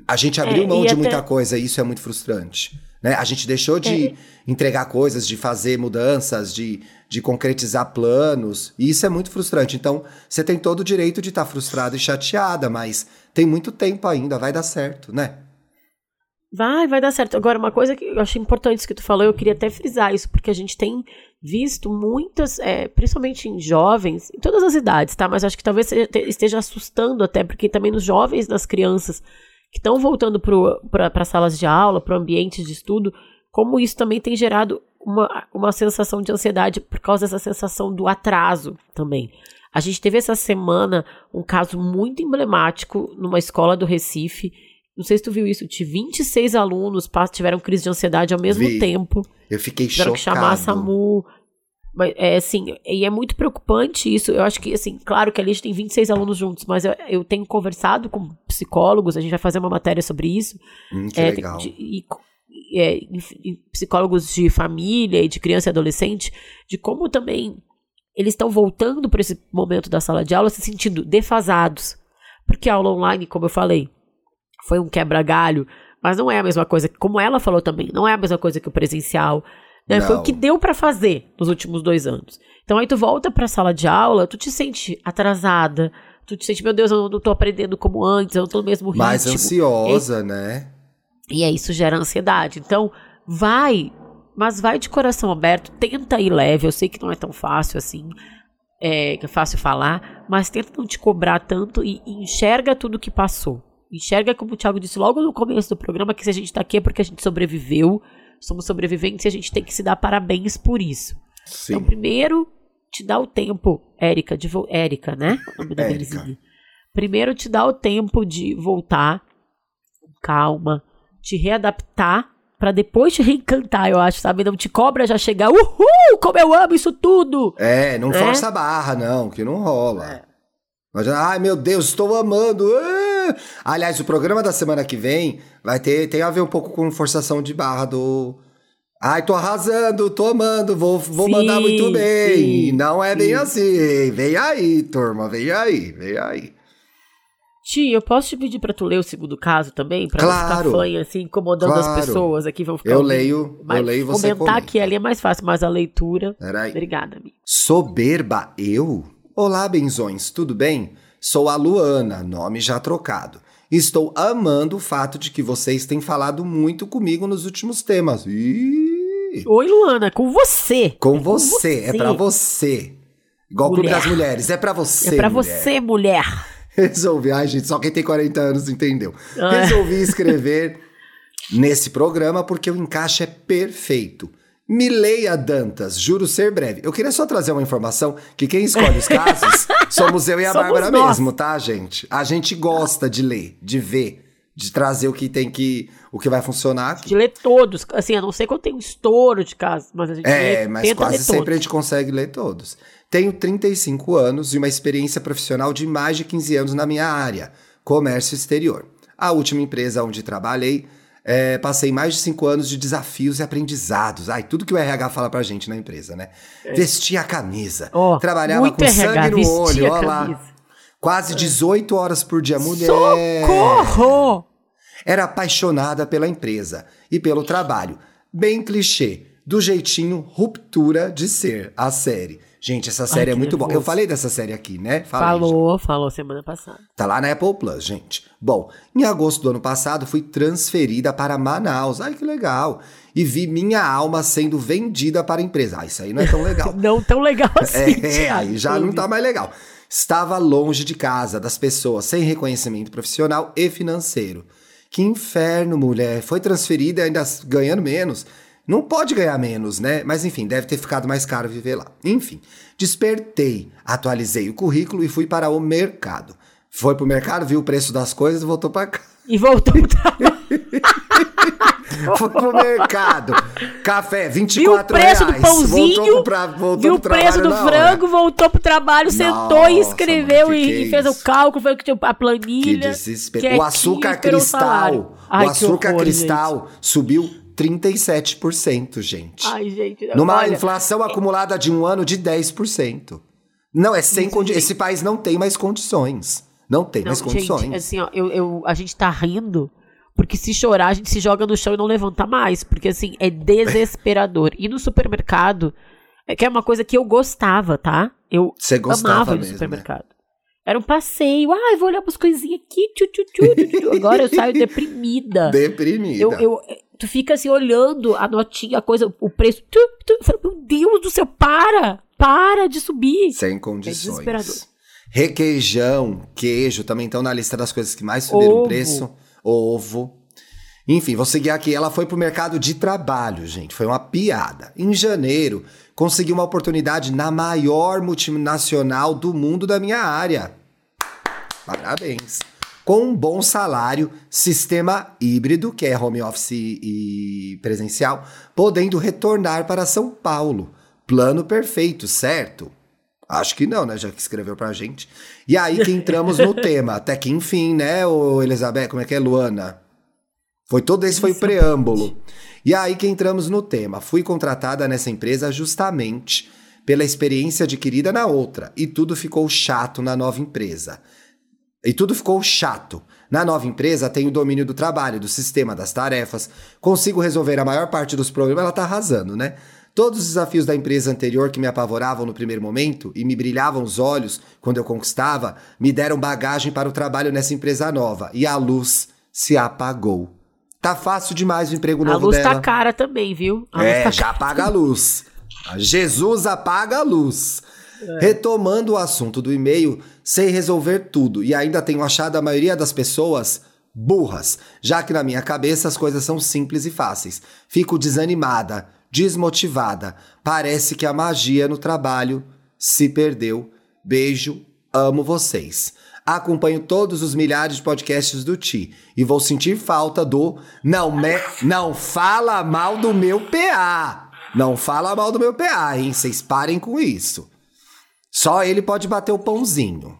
A gente abriu mão de até... muita coisa e isso é muito frustrante. Né? A gente deixou de é. entregar coisas, de fazer mudanças, de, de concretizar planos, e isso é muito frustrante. Então, você tem todo o direito de estar tá frustrada e chateada, mas tem muito tempo ainda, vai dar certo, né? Vai, vai dar certo. Agora, uma coisa que eu achei importante que tu falou, eu queria até frisar isso, porque a gente tem visto muitas, é, principalmente em jovens, em todas as idades, tá? Mas acho que talvez esteja assustando até, porque também nos jovens, nas crianças, que estão voltando para salas de aula, para ambientes de estudo, como isso também tem gerado uma, uma sensação de ansiedade por causa dessa sensação do atraso também. A gente teve essa semana um caso muito emblemático numa escola do Recife. Não sei se tu viu isso, de 26 alunos tiveram crise de ansiedade ao mesmo Vi. tempo. Eu fiquei chocado. que chamar a SAMU. Mas, é assim, e é muito preocupante isso. Eu acho que, assim, claro que ali a gente tem 26 alunos juntos, mas eu, eu tenho conversado com psicólogos, a gente vai fazer uma matéria sobre isso. Hum, que é, legal. De, e, é, psicólogos de família e de criança e adolescente, de como também eles estão voltando para esse momento da sala de aula se sentindo defasados. Porque a aula online, como eu falei, foi um quebra-galho, mas não é a mesma coisa, como ela falou também, não é a mesma coisa que o presencial. Né? Foi o que deu para fazer nos últimos dois anos. Então aí tu volta pra sala de aula, tu te sente atrasada, tu te sente, meu Deus, eu não tô aprendendo como antes, eu não tô no mesmo ritmo. Mais ansiosa, e, né? E aí isso gera ansiedade. Então, vai, mas vai de coração aberto, tenta ir leve, eu sei que não é tão fácil assim, é, que é fácil falar, mas tenta não te cobrar tanto e, e enxerga tudo que passou. Enxerga, como o Thiago disse logo no começo do programa, que se a gente tá aqui é porque a gente sobreviveu, somos sobreviventes e a gente tem que se dar parabéns por isso. Sim. Então, primeiro, te dá o tempo, Érica, de Érica, né? O nome da Érica. Primeiro, te dá o tempo de voltar com calma, te readaptar para depois te reencantar, eu acho, sabe? Não te cobra já chegar, uhul, como eu amo isso tudo! É, não é? força a barra, não, que não rola. É. Ai, meu Deus, estou amando! Ah! Aliás, o programa da semana que vem vai ter tem a ver um pouco com forçação de barra do. Ai, tô arrasando, tô amando, vou, vou sim, mandar muito bem. Sim, não é sim. bem assim. Vem aí, turma, vem aí, vem aí. Ti, eu posso te pedir pra tu ler o segundo caso também? Pra claro, não ficar fanha, assim, incomodando claro. as pessoas aqui. Vão ficar eu leio, mas eu leio você Comentar comenta. aqui ali é mais fácil, mas a leitura... Peraí. Obrigada, amigo. Soberba eu? Olá, benzões, tudo bem? Sou a Luana, nome já trocado. Estou amando o fato de que vocês têm falado muito comigo nos últimos temas. Ih! Oi, Luana, com você. Com, é você, com você, é pra você. Igual o Clube das Mulheres, é pra você. É pra mulher. você, mulher. Resolvi, ai gente, só quem tem 40 anos entendeu. Ah. Resolvi escrever nesse programa porque o encaixe é perfeito. Mileia Dantas, juro ser breve. Eu queria só trazer uma informação que quem escolhe os casos somos eu e a somos Bárbara nós. mesmo, tá, gente? A gente gosta de ler, de ver, de trazer o que tem que, o que vai funcionar. Aqui. De ler todos, assim, a não ser quando tem um estouro de casos, mas a gente É, lê, mas quase sempre todos. a gente consegue ler todos. Tenho 35 anos e uma experiência profissional de mais de 15 anos na minha área, comércio exterior. A última empresa onde trabalhei é, passei mais de cinco anos de desafios e aprendizados. Ai, tudo que o RH fala pra gente na empresa, né? É. Vestia a camisa. Oh, trabalhava com RH, sangue no olho, ó lá. Quase 18 horas por dia, mulher. Socorro! Era apaixonada pela empresa e pelo trabalho. Bem clichê, do jeitinho ruptura de ser a série. Gente, essa série Ai, é muito boa. Eu falei dessa série aqui, né? Falei, falou, falou semana passada. Tá lá na Apple Plus, gente. Bom, em agosto do ano passado fui transferida para Manaus. Ai, que legal. E vi minha alma sendo vendida para a empresa. Ah, isso aí não é tão legal. não tão legal assim. É, é aí já não tá mais legal. Estava longe de casa, das pessoas, sem reconhecimento profissional e financeiro. Que inferno, mulher. Foi transferida ainda ganhando menos. Não pode ganhar menos, né? Mas enfim, deve ter ficado mais caro viver lá. Enfim, despertei, atualizei o currículo e fui para o mercado. Foi pro mercado, viu o preço das coisas e voltou para cá. E voltou pro Foi pro mercado. Café, 24 viu o preço reais. do pãozinho, voltou pra, voltou viu o preço do frango, voltou pro trabalho, Nossa, sentou e escreveu e, é e, fez o cálculo, foi a planilha. Que. Que o açúcar cristal, o, Ai, açúcar horror, cristal gente. subiu 37%, gente. Ai, gente. Numa olha, inflação é... acumulada de um ano de 10%. Não, é sem condições. Esse país não tem mais condições. Não tem não, mais condições. Gente, assim, ó, eu, eu, a gente tá rindo porque se chorar, a gente se joga no chão e não levanta mais. Porque, assim, é desesperador. e no supermercado, é que é uma coisa que eu gostava, tá? Eu Você gostava amava mesmo, no supermercado. Né? Era um passeio. Ah, vou olhar umas coisinhas aqui. Tchu, tchu, tchu, tchu. Agora eu saio deprimida. Deprimida. Eu, eu, tu fica assim olhando a notinha, a coisa, o preço. Tu, tu, fala, meu Deus do céu, para! Para de subir! Sem condições. É desesperador. Requeijão, queijo também estão na lista das coisas que mais subiram o preço. Ovo. Enfim, vou seguir aqui. Ela foi pro mercado de trabalho, gente. Foi uma piada. Em janeiro, consegui uma oportunidade na maior multinacional do mundo da minha área. Parabéns com um bom salário, sistema híbrido, que é home office e presencial, podendo retornar para São Paulo. Plano perfeito, certo? Acho que não, né? Já que escreveu pra gente. E aí que entramos no tema. Até que enfim, né, ô Elizabeth? Como é que é, Luana? Foi todo esse foi o preâmbulo. E aí que entramos no tema. Fui contratada nessa empresa justamente pela experiência adquirida na outra. E tudo ficou chato na nova empresa. E tudo ficou chato. Na nova empresa, tenho o domínio do trabalho, do sistema, das tarefas, consigo resolver a maior parte dos problemas, ela tá arrasando, né? Todos os desafios da empresa anterior que me apavoravam no primeiro momento e me brilhavam os olhos quando eu conquistava, me deram bagagem para o trabalho nessa empresa nova. E a luz se apagou. Tá fácil demais o emprego novo dela. A luz dela. tá cara também, viu? A é, tá já apaga a luz. Jesus apaga a luz. É. Retomando o assunto do e-mail, sei resolver tudo e ainda tenho achado a maioria das pessoas burras, já que na minha cabeça as coisas são simples e fáceis. Fico desanimada, desmotivada. Parece que a magia no trabalho se perdeu. Beijo, amo vocês. Acompanho todos os milhares de podcasts do Ti e vou sentir falta do não me, não fala mal do meu PA. Não fala mal do meu PA, hein? Vocês parem com isso. Só ele pode bater o pãozinho.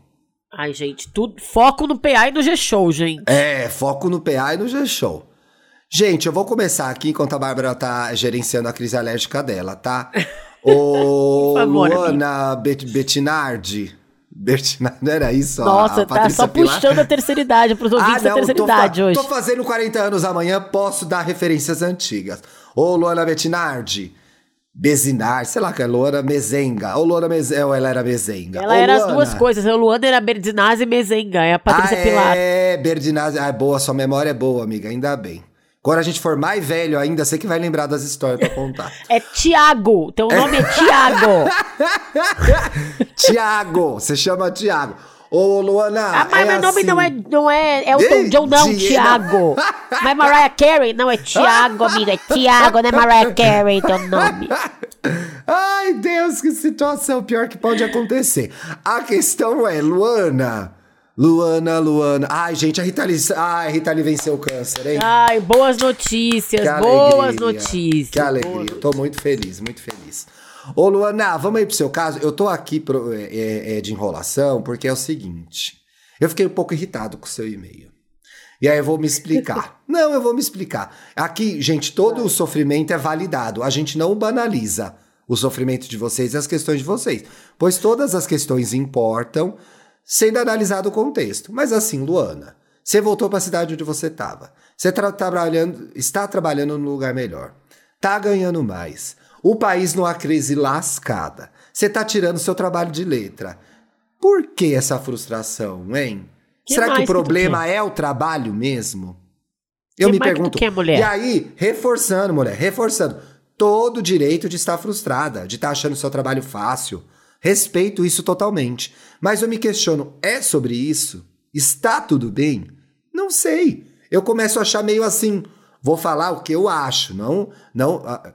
Ai, gente, tudo, foco no PA e no G-Show, gente. É, foco no PA e no G-Show. Gente, eu vou começar aqui enquanto a Bárbara tá gerenciando a crise alérgica dela, tá? Ô, favor, Luana Bet não era isso? Nossa, tá só Pilar? puxando a terceira idade pros ouvintes ah, não, da terceira idade hoje. Tô fazendo 40 anos amanhã, posso dar referências antigas. Ô, Luana Bettinardi, Bezinar, sei lá que é Luana Mezenga. Ou Luana Mezenga, ou ela era Mezenga. Ela era Luana. as duas coisas. A Luana era Berdinazzi e Mezenga. É a Patrícia ah, Pilar. É, Berdinazzi. Ah, boa, sua memória é boa, amiga. Ainda bem. Quando a gente for mais velho ainda, você que vai lembrar das histórias pra contar. é Tiago. Teu nome é, é Tiago. Tiago. Você chama Tiago. Ô, Luana. Ah, mas é meu nome assim. não é, não é Elton John, não, Tiago. mas Mariah Carey, não, é Tiago, amiga. É Tiago, não é Mariah Carey teu nome. Ai, Deus, que situação pior que pode acontecer. A questão é, Luana. Luana, Luana. Ai, gente, a Rita Lee, ai, a Rita Lee venceu o câncer, hein? Ai, boas notícias, que boas alegria, notícias. Que alegria. Tô muito feliz, muito feliz. Ô, Luana, vamos aí pro seu caso. Eu tô aqui pro, é, é, é, de enrolação porque é o seguinte. Eu fiquei um pouco irritado com o seu e-mail. E aí eu vou me explicar. não, eu vou me explicar. Aqui, gente, todo o sofrimento é validado. A gente não banaliza o sofrimento de vocês e as questões de vocês. Pois todas as questões importam, sendo analisado o contexto. Mas assim, Luana, você voltou para a cidade onde você estava. Você tá trabalhando, está trabalhando num lugar melhor. Tá ganhando mais. O país numa crise lascada. Você está tirando seu trabalho de letra. Por que essa frustração, hein? Que Será que o problema que é o trabalho mesmo? Eu que me pergunto. Que mulher? E aí, reforçando, mulher, reforçando. Todo o direito de estar frustrada, de estar achando seu trabalho fácil. Respeito isso totalmente. Mas eu me questiono, é sobre isso? Está tudo bem? Não sei. Eu começo a achar meio assim, vou falar o que eu acho, não, não, ah,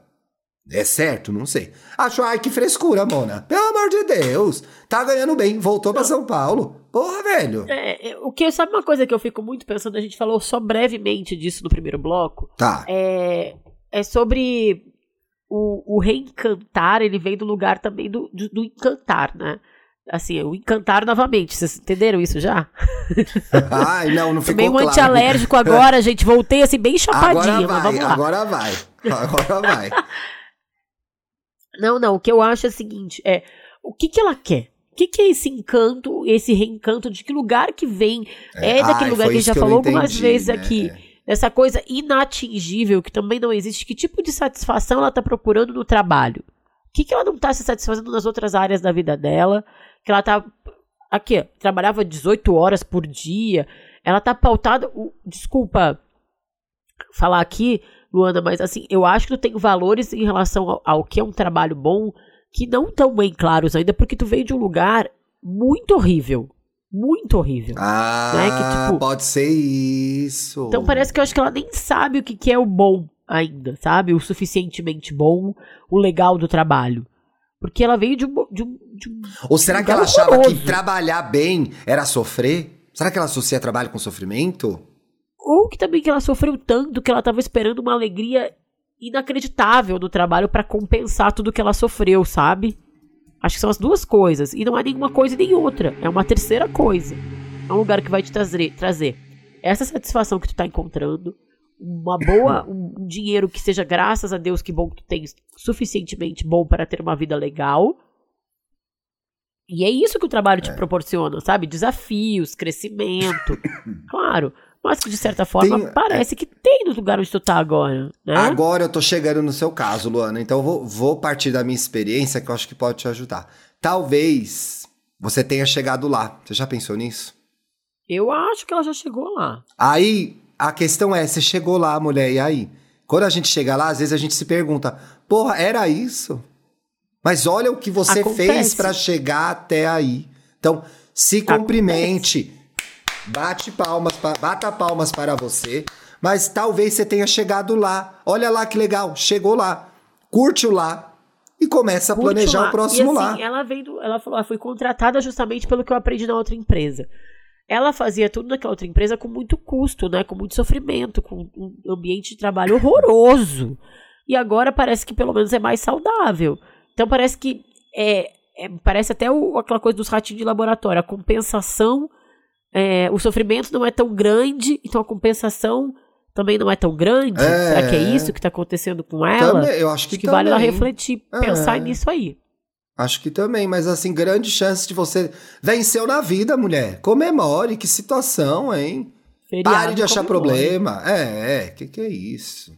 é certo? Não sei. Acho, ai, que frescura, Mona. Pelo amor de Deus. Tá ganhando bem, voltou para São Paulo. Porra, velho. É, é, o que, sabe uma coisa que eu fico muito pensando, a gente falou só brevemente disso no primeiro bloco. Tá. É, é sobre o, o reencantar, ele vem do lugar também do, do, do encantar, né? Assim, o encantar novamente. Vocês entenderam isso já? Ai, não, não ficou Meio claro. antialérgico agora, gente. Voltei assim, bem chapadinho. Agora vai, agora vai. Agora vai. Não, não. O que eu acho é o seguinte: é o que, que ela quer? O que, que é esse encanto, esse reencanto? De que lugar que vem? É, é daquele ai, lugar que a gente já falou entendi, algumas vezes né? aqui. Essa coisa inatingível que também não existe. Que tipo de satisfação ela está procurando no trabalho? O que, que ela não está se satisfazendo nas outras áreas da vida dela? Que ela tá. Aqui, trabalhava 18 horas por dia. Ela tá pautada. desculpa falar aqui, Luana, mas assim, eu acho que tu tem valores em relação ao, ao que é um trabalho bom que não estão bem claros ainda, porque tu veio de um lugar muito horrível. Muito horrível. Ah, né? que, tipo, pode ser isso. Então parece que eu acho que ela nem sabe o que, que é o bom ainda, sabe? O suficientemente bom, o legal do trabalho. Porque ela veio de um. De um, de um Ou será que ela achava que trabalhar bem era sofrer? Será que ela associa trabalho com sofrimento? Ou que também que ela sofreu tanto que ela estava esperando uma alegria inacreditável no trabalho para compensar tudo que ela sofreu, sabe? Acho que são as duas coisas. E não é nenhuma coisa nem outra. É uma terceira coisa. É um lugar que vai te trazer, trazer essa satisfação que tu tá encontrando, uma boa, um, um dinheiro que seja graças a Deus que bom que tu tens suficientemente bom para ter uma vida legal. E é isso que o trabalho te é. proporciona, sabe? Desafios, crescimento. claro, mas que de certa forma tem, parece é, que tem no lugar onde tu tá agora, né? Agora eu tô chegando no seu caso, Luana, então eu vou, vou partir da minha experiência que eu acho que pode te ajudar. Talvez você tenha chegado lá. Você já pensou nisso? Eu acho que ela já chegou lá. Aí, a questão é, você chegou lá, mulher, e aí? Quando a gente chega lá, às vezes a gente se pergunta, porra, era isso? Mas olha o que você Acontece. fez para chegar até aí. Então, se Acontece. Bate palmas, bata palmas para você. Mas talvez você tenha chegado lá. Olha lá que legal, chegou lá. Curte o lá e começa a Curte planejar lá. o próximo e, assim, lá. Ela veio, ela falou, ela foi contratada justamente pelo que eu aprendi na outra empresa. Ela fazia tudo naquela outra empresa com muito custo, né? Com muito sofrimento, com um ambiente de trabalho horroroso. E agora parece que pelo menos é mais saudável. Então parece que é, é parece até o, aquela coisa dos ratinhos de laboratório, a compensação é, o sofrimento não é tão grande, então a compensação também não é tão grande. É, Será que é isso que está acontecendo com ela? Também, eu acho que, acho que vale ela refletir, é. pensar nisso aí. Acho que também, mas assim, grande chance de você. Venceu na vida, mulher. Comemore, que situação, hein? Feriado, Pare de achar comemore. problema. É, é, que que é isso?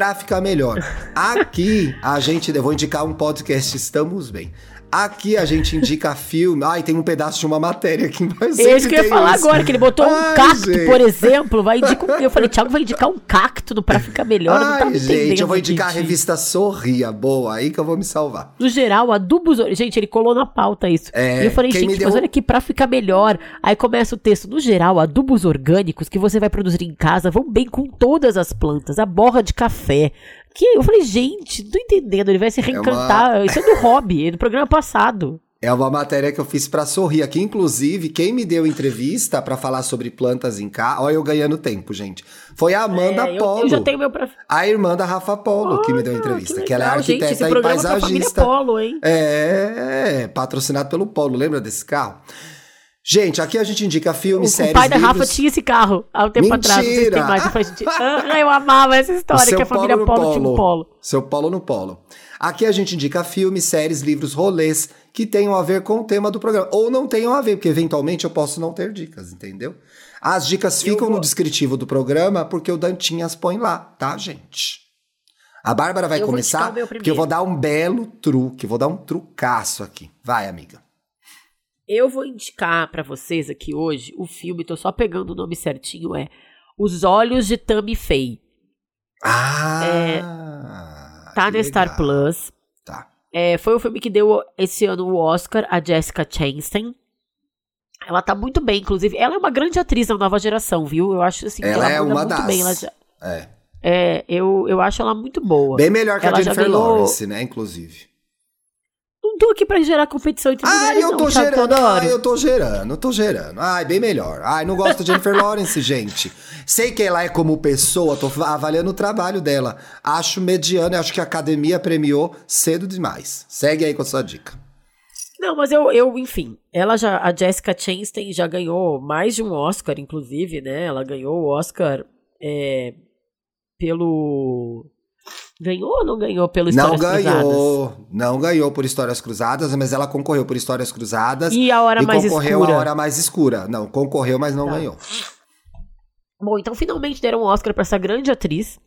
Pra ficar melhor. Aqui a gente, eu vou indicar um podcast Estamos Bem. Aqui a gente indica filme. Ai, tem um pedaço de uma matéria aqui embaixo. É isso que eu ia falar isso. agora, que ele botou Ai, um cacto, gente. por exemplo. Vai indicar, eu falei, Thiago vai indicar um cacto pra ficar melhor. Ai, tá gente, eu vou indicar a revista Sorria. Boa, aí que eu vou me salvar. No geral, adubos. Gente, ele colou na pauta isso. É, e eu falei, gente, deu... mas olha aqui, pra ficar melhor. Aí começa o texto. No geral, adubos orgânicos que você vai produzir em casa vão bem com todas as plantas. A borra de café, que eu falei, gente, não tô entendendo, ele vai se reencantar. É uma... Isso é do hobby, é do programa passado. É uma matéria que eu fiz para sorrir aqui, inclusive, quem me deu entrevista para falar sobre plantas em casa, olha eu ganhando tempo, gente. Foi a Amanda é, Polo. Eu, já tenho meu pra... A irmã da Rafa Polo olha, que me deu entrevista, que, que, ela é arquiteta gente, e paisagista. Polo, hein? É, é, patrocinado pelo Polo, lembra desse carro? Gente, aqui a gente indica filmes, o, séries, O pai da livros. Rafa tinha esse carro há um tempo Mentira. atrás. Não sei se tem mais. Eu, gente... ah, eu amava essa história, que a família Polo, Polo, tinha um Polo. Seu Polo no Polo. Aqui a gente indica filmes, séries, livros, rolês que tenham a ver com o tema do programa. Ou não tenham a ver, porque eventualmente eu posso não ter dicas, entendeu? As dicas ficam no descritivo do programa, porque o Dantinhas põe lá, tá, gente? A Bárbara vai eu começar, porque eu vou dar um belo truque, vou dar um trucaço aqui. Vai, amiga. Eu vou indicar para vocês aqui hoje o filme, tô só pegando o nome certinho, é Os Olhos de Tammy Faye. Ah! É, tá na Star Plus. Tá. É, foi o filme que deu esse ano o Oscar a Jessica Chastain. Ela tá muito bem, inclusive. Ela é uma grande atriz da nova geração, viu? Eu acho assim ela que ela é uma muito das. bem. Já... É. É, eu, eu acho ela muito boa. Bem melhor que ela a Jennifer ganhou... Lawrence, né, inclusive tô aqui pra gerar competição entre mulheres, Ai, eu tô não, gerando, ai, eu tô gerando, eu tô gerando. Ai, bem melhor. Ai, não gosto de Jennifer Lawrence, gente. Sei que ela é como pessoa, tô avaliando o trabalho dela. Acho mediano acho que a academia premiou cedo demais. Segue aí com a sua dica. Não, mas eu, eu, enfim, ela já, a Jessica Chastain já ganhou mais de um Oscar, inclusive, né? Ela ganhou o Oscar é, pelo Ganhou ou não ganhou pelo Histórias Não ganhou, Cruzadas? não ganhou por Histórias Cruzadas, mas ela concorreu por Histórias Cruzadas. E a Hora e Mais concorreu Escura? a Hora Mais Escura. Não, concorreu, mas não tá. ganhou. Bom, então finalmente deram um Oscar para essa grande atriz,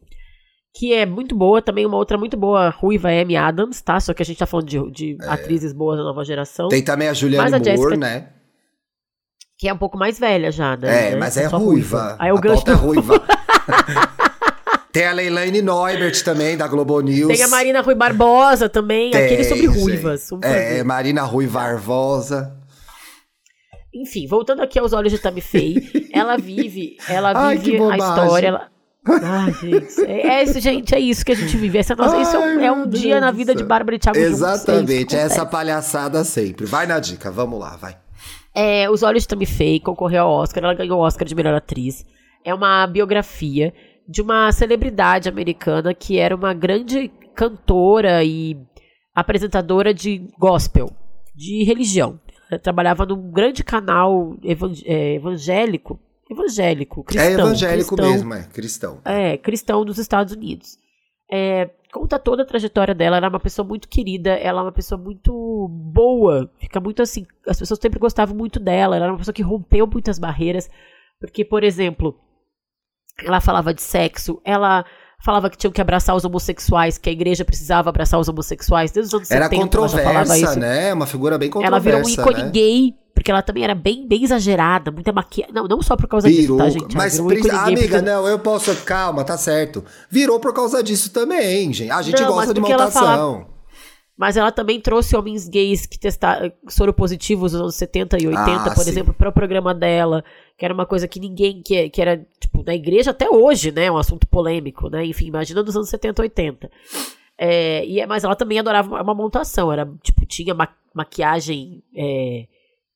que é muito boa, também uma outra muito boa, Ruiva Amy Adams, tá? Só que a gente tá falando de, de é. atrizes boas da nova geração. Tem também a Julianne Moore, Jessica, né? Que é um pouco mais velha já, né? É, mas é ruiva. ruiva. Aí o gancho é ruiva. Tem a Leilane Neubert também, da Globo News. Tem a Marina Rui Barbosa também, Tem, aquele sobre ruivas. É, Marina Rui Barbosa. Enfim, voltando aqui aos olhos de Tammy Faye, ela vive, ela vive Ai, a história. Ela... Ai, gente. É, é, isso, gente, é isso que a gente vive. Essa nossa, Ai, isso é um, é Deus dia na vida de Bárbara e Thiago Exatamente, juntos, é essa palhaçada sempre. Vai na dica, vamos lá, vai. É, Os Olhos de Tammy Faye concorreu ao Oscar, ela ganhou o Oscar de melhor atriz. É uma biografia de uma celebridade americana que era uma grande cantora e apresentadora de gospel, de religião. Ela trabalhava num grande canal é, evangélico, evangélico, é cristão. É evangélico cristão, mesmo, é cristão. É, cristão dos Estados Unidos. É, conta toda a trajetória dela, ela era uma pessoa muito querida, ela é uma pessoa muito boa, fica muito assim, as pessoas sempre gostavam muito dela, ela era uma pessoa que rompeu muitas barreiras, porque, por exemplo, ela falava de sexo, ela falava que tinham que abraçar os homossexuais, que a igreja precisava abraçar os homossexuais. Desde os anos era 70 controversa, ela falava isso. né? Uma figura bem controversa, Ela virou um ícone né? gay, porque ela também era bem, bem exagerada, muita maquiagem. Não, não só por causa virou, disso, tá, gente? Mas, um amiga, porque... não, eu posso... Calma, tá certo. Virou por causa disso também, gente. A gente não, gosta de montação. Mas ela também trouxe homens gays que testaram soro positivos nos anos 70 e 80, ah, por sim. exemplo, para o programa dela, que era uma coisa que ninguém, que, que era, tipo, na igreja até hoje, né, um assunto polêmico, né, enfim, imagina nos anos 70 e 80. É, e, mas ela também adorava uma montação, era, tipo, tinha ma maquiagem, é,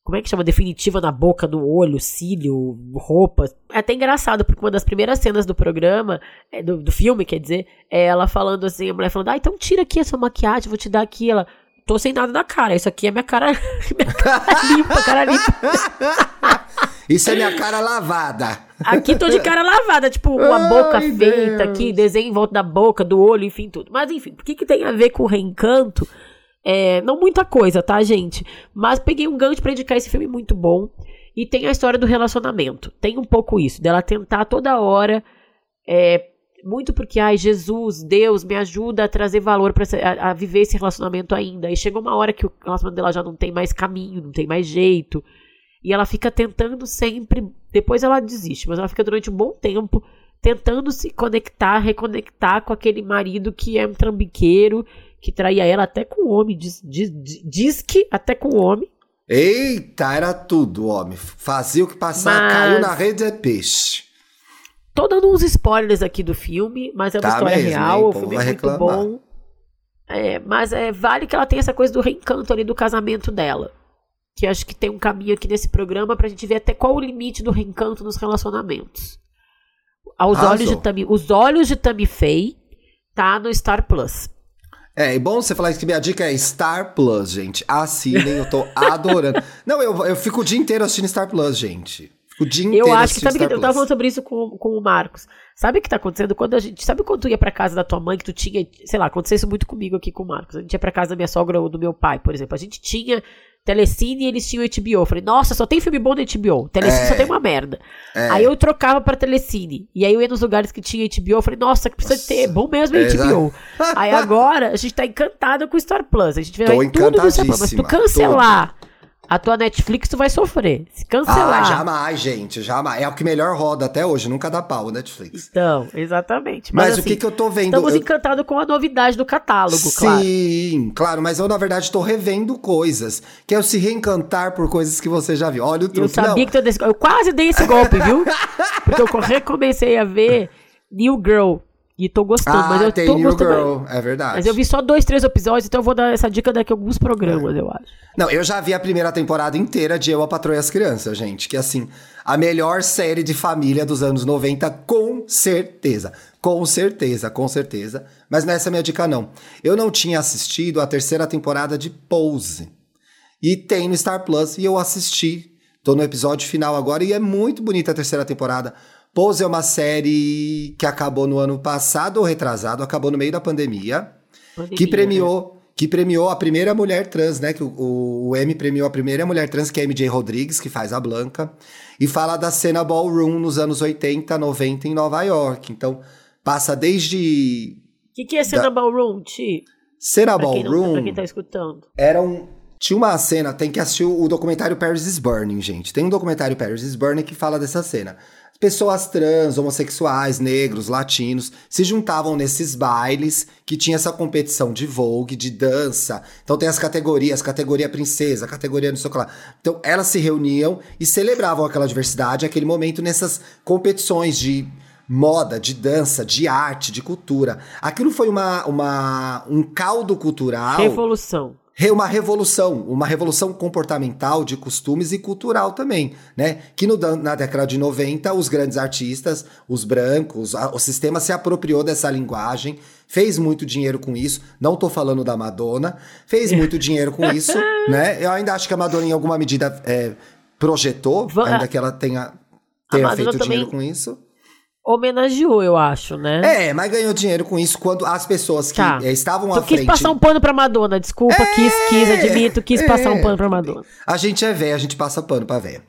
como é que chama? Definitiva na boca, no olho, cílio, roupa. É até engraçado, porque uma das primeiras cenas do programa, é, do, do filme, quer dizer, é ela falando assim, a mulher falando, ah, então tira aqui essa maquiagem, vou te dar aqui. Ela, tô sem nada na cara, isso aqui é minha cara, minha cara limpa, cara limpa. Isso é minha cara lavada. Aqui tô de cara lavada, tipo, uma Ai, boca Deus. feita aqui, desenho em volta da boca, do olho, enfim, tudo. Mas enfim, o que, que tem a ver com o reencanto? É, não muita coisa, tá, gente? Mas peguei um gancho pra indicar esse filme muito bom. E tem a história do relacionamento. Tem um pouco isso, dela tentar toda hora. É, muito porque, ai, Jesus, Deus, me ajuda a trazer valor para a, viver esse relacionamento ainda. E chega uma hora que o relacionamento dela já não tem mais caminho, não tem mais jeito. E ela fica tentando sempre. Depois ela desiste, mas ela fica durante um bom tempo tentando se conectar, reconectar com aquele marido que é um trambiqueiro, que traía ela até com o homem, diz, diz, diz que até com o homem. Eita, era tudo, homem. Fazia o que passar, mas... caiu na rede é peixe. Tô dando uns spoilers aqui do filme, mas é uma tá história mesmo, real, hein? o filme é muito reclamar. bom. É, mas é, vale que ela tem essa coisa do reencanto ali do casamento dela que acho que tem um caminho aqui nesse programa pra gente ver até qual o limite do reencanto nos relacionamentos. Aos olhos de Tammy, os olhos de Tammy Faye tá no Star Plus. É, é bom você falar que minha dica é Star Plus, gente. Assinem, eu tô adorando. Não, eu, eu fico o dia inteiro assistindo Star Plus, gente. o dia inteiro Eu acho que, sabe que eu tava falando sobre isso com, com o Marcos. Sabe o que tá acontecendo quando a gente. Sabe quando tu ia pra casa da tua mãe que tu tinha. Sei lá, aconteceu isso muito comigo aqui com o Marcos. A gente ia pra casa da minha sogra ou do meu pai, por exemplo. A gente tinha Telecine e eles tinham HBO. Eu falei, nossa, só tem filme bom no HBO. Telecine é. só tem uma merda. É. Aí eu trocava pra Telecine. E aí eu ia nos lugares que tinha HBO. Eu falei, nossa, que precisa nossa. ter. Bom mesmo é HBO. aí agora a gente tá encantada com o Star Plus. A gente vê tudo do Star Plus. Mas tu cancelar. Tudo a tua Netflix tu vai sofrer. Se cancelar. Ah, jamais, gente, jamais. É o que melhor roda até hoje, nunca dá pau, Netflix. Então, exatamente. Mas, mas assim, o que que eu tô vendo? Estamos eu... encantados com a novidade do catálogo, Sim, claro. Sim, claro, mas eu na verdade tô revendo coisas. Que é o se reencantar por coisas que você já viu. Olha o truque. Eu sabia Não. que tu desse... Eu quase dei esse golpe, viu? Porque eu recomecei a ver New Girl. E tô gostando, ah, mas eu tem tô New gostando. Girl, é verdade. Mas eu vi só dois, três episódios, então eu vou dar essa dica daqui a alguns programas, é. eu acho. Não, eu já vi a primeira temporada inteira de Eu, a Patroa e as Crianças, gente. Que, assim, a melhor série de família dos anos 90, com certeza. Com certeza, com certeza. Mas não é minha dica, não. Eu não tinha assistido a terceira temporada de Pose. E tem no Star Plus, e eu assisti. Tô no episódio final agora, e é muito bonita a terceira temporada. Pose é uma série que acabou no ano passado ou retrasado, acabou no meio da pandemia, pandemia que premiou né? que premiou a primeira mulher trans, né? Que o, o M premiou a primeira mulher trans, que é a MJ Rodrigues, que faz a Blanca, e fala da cena ballroom nos anos 80, 90 em Nova York. Então, passa desde. O que, que é cena da... ballroom, Ti? Cena pra ballroom. Quem não, pra quem tá escutando. Era um. Tinha uma cena, tem que assistir o documentário Paris is Burning, gente. Tem um documentário Paris is Burning que fala dessa cena pessoas trans, homossexuais, negros, latinos se juntavam nesses bailes que tinha essa competição de vogue, de dança. Então tem as categorias, categoria princesa, categoria não sei o que lá. Então elas se reuniam e celebravam aquela diversidade, aquele momento nessas competições de moda, de dança, de arte, de cultura. Aquilo foi uma, uma um caldo cultural. Revolução uma revolução, uma revolução comportamental de costumes e cultural também, né? Que no, na década de 90, os grandes artistas, os brancos, a, o sistema se apropriou dessa linguagem, fez muito dinheiro com isso. Não tô falando da Madonna, fez muito dinheiro com isso, né? Eu ainda acho que a Madonna, em alguma medida, é, projetou, ainda que ela tenha, tenha feito também... dinheiro com isso homenageou, eu acho, né? É, mas ganhou dinheiro com isso quando as pessoas que tá. Eh, estavam tu à frente... quis passar um pano pra Madonna, desculpa, é, quis, quis, admito, quis é, passar um pano pra Madonna. A gente é velho, a gente passa pano pra velha.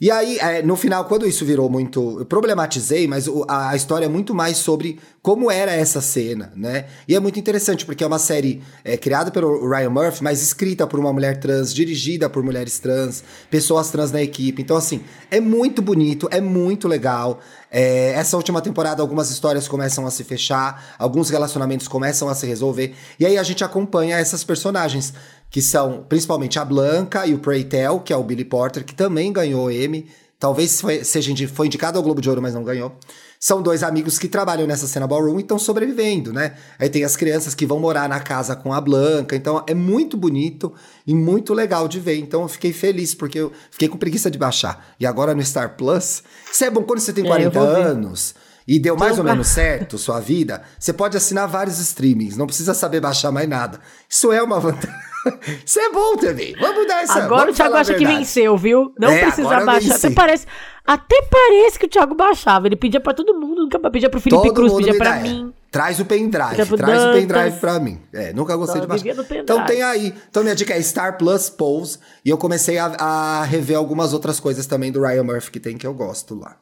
E aí, é, no final, quando isso virou muito. Eu problematizei, mas a, a, história é muito mais sobre como era essa cena, né? E é muito interessante, porque é uma série é, criada pelo Ryan Murphy, mas escrita por uma mulher trans, dirigida por mulheres trans, pessoas trans na equipe. Então, assim, é muito bonito, é muito legal. É, essa última temporada, algumas histórias começam a se fechar, alguns relacionamentos começam a se resolver. E aí a gente acompanha essas personagens que são principalmente a Blanca e o Pray Tell, que é o Billy Porter, que também ganhou Emmy. Talvez foi, seja foi indicado ao Globo de Ouro, mas não ganhou. São dois amigos que trabalham nessa cena ballroom e estão sobrevivendo, né? Aí tem as crianças que vão morar na casa com a Blanca. Então é muito bonito e muito legal de ver. Então eu fiquei feliz, porque eu fiquei com preguiça de baixar. E agora no Star Plus, isso é bom quando você tem 40 é, anos e deu mais ou menos certo sua vida, você pode assinar vários streamings, não precisa saber baixar mais nada. Isso é uma vantagem. Isso é bom também. Vamos dar essa. Agora o Thiago acha que venceu, viu? Não é, precisa baixar. Até parece, até parece que o Thiago baixava. Ele pedia pra todo mundo, nunca pedia pro Felipe todo Cruz, pedia pra mim. Traz o pendrive, traz o pendrive pra mim. É, nunca gostei Só de baixar. Então tem aí. Então minha dica é Star Plus Pose. E eu comecei a, a rever algumas outras coisas também do Ryan Murphy que tem que eu gosto lá.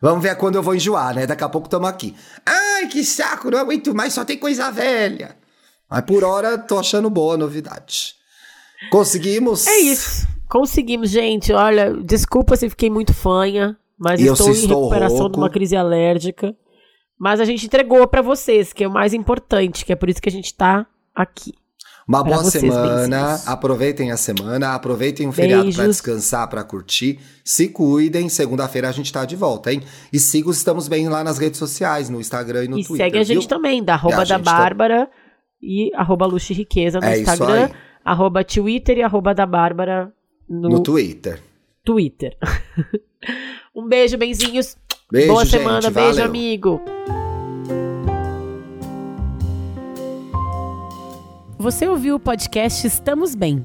Vamos ver quando eu vou enjoar, né? Daqui a pouco estamos aqui. Ai, que saco, não aguento mais, só tem coisa velha. Mas por hora, tô achando boa a novidade. Conseguimos? É isso. Conseguimos, gente. Olha, desculpa se fiquei muito fanha, mas e estou em recuperação rouco. de uma crise alérgica. Mas a gente entregou para vocês, que é o mais importante, que é por isso que a gente tá aqui. Uma boa vocês, semana, aproveitem a semana, aproveitem o feriado para descansar, para curtir. Se cuidem, segunda-feira a gente tá de volta, hein? E siga os Estamos Bem lá nas redes sociais, no Instagram e no e Twitter. E segue a gente viu? também, da arroba da Bárbara tá... e arroba Luxo Riqueza no é Instagram, arroba Twitter e arroba da Bárbara no, no Twitter. Twitter. um beijo, benzinhos. Beijo, Boa gente, semana, valeu. beijo, amigo. Você ouviu o podcast Estamos Bem.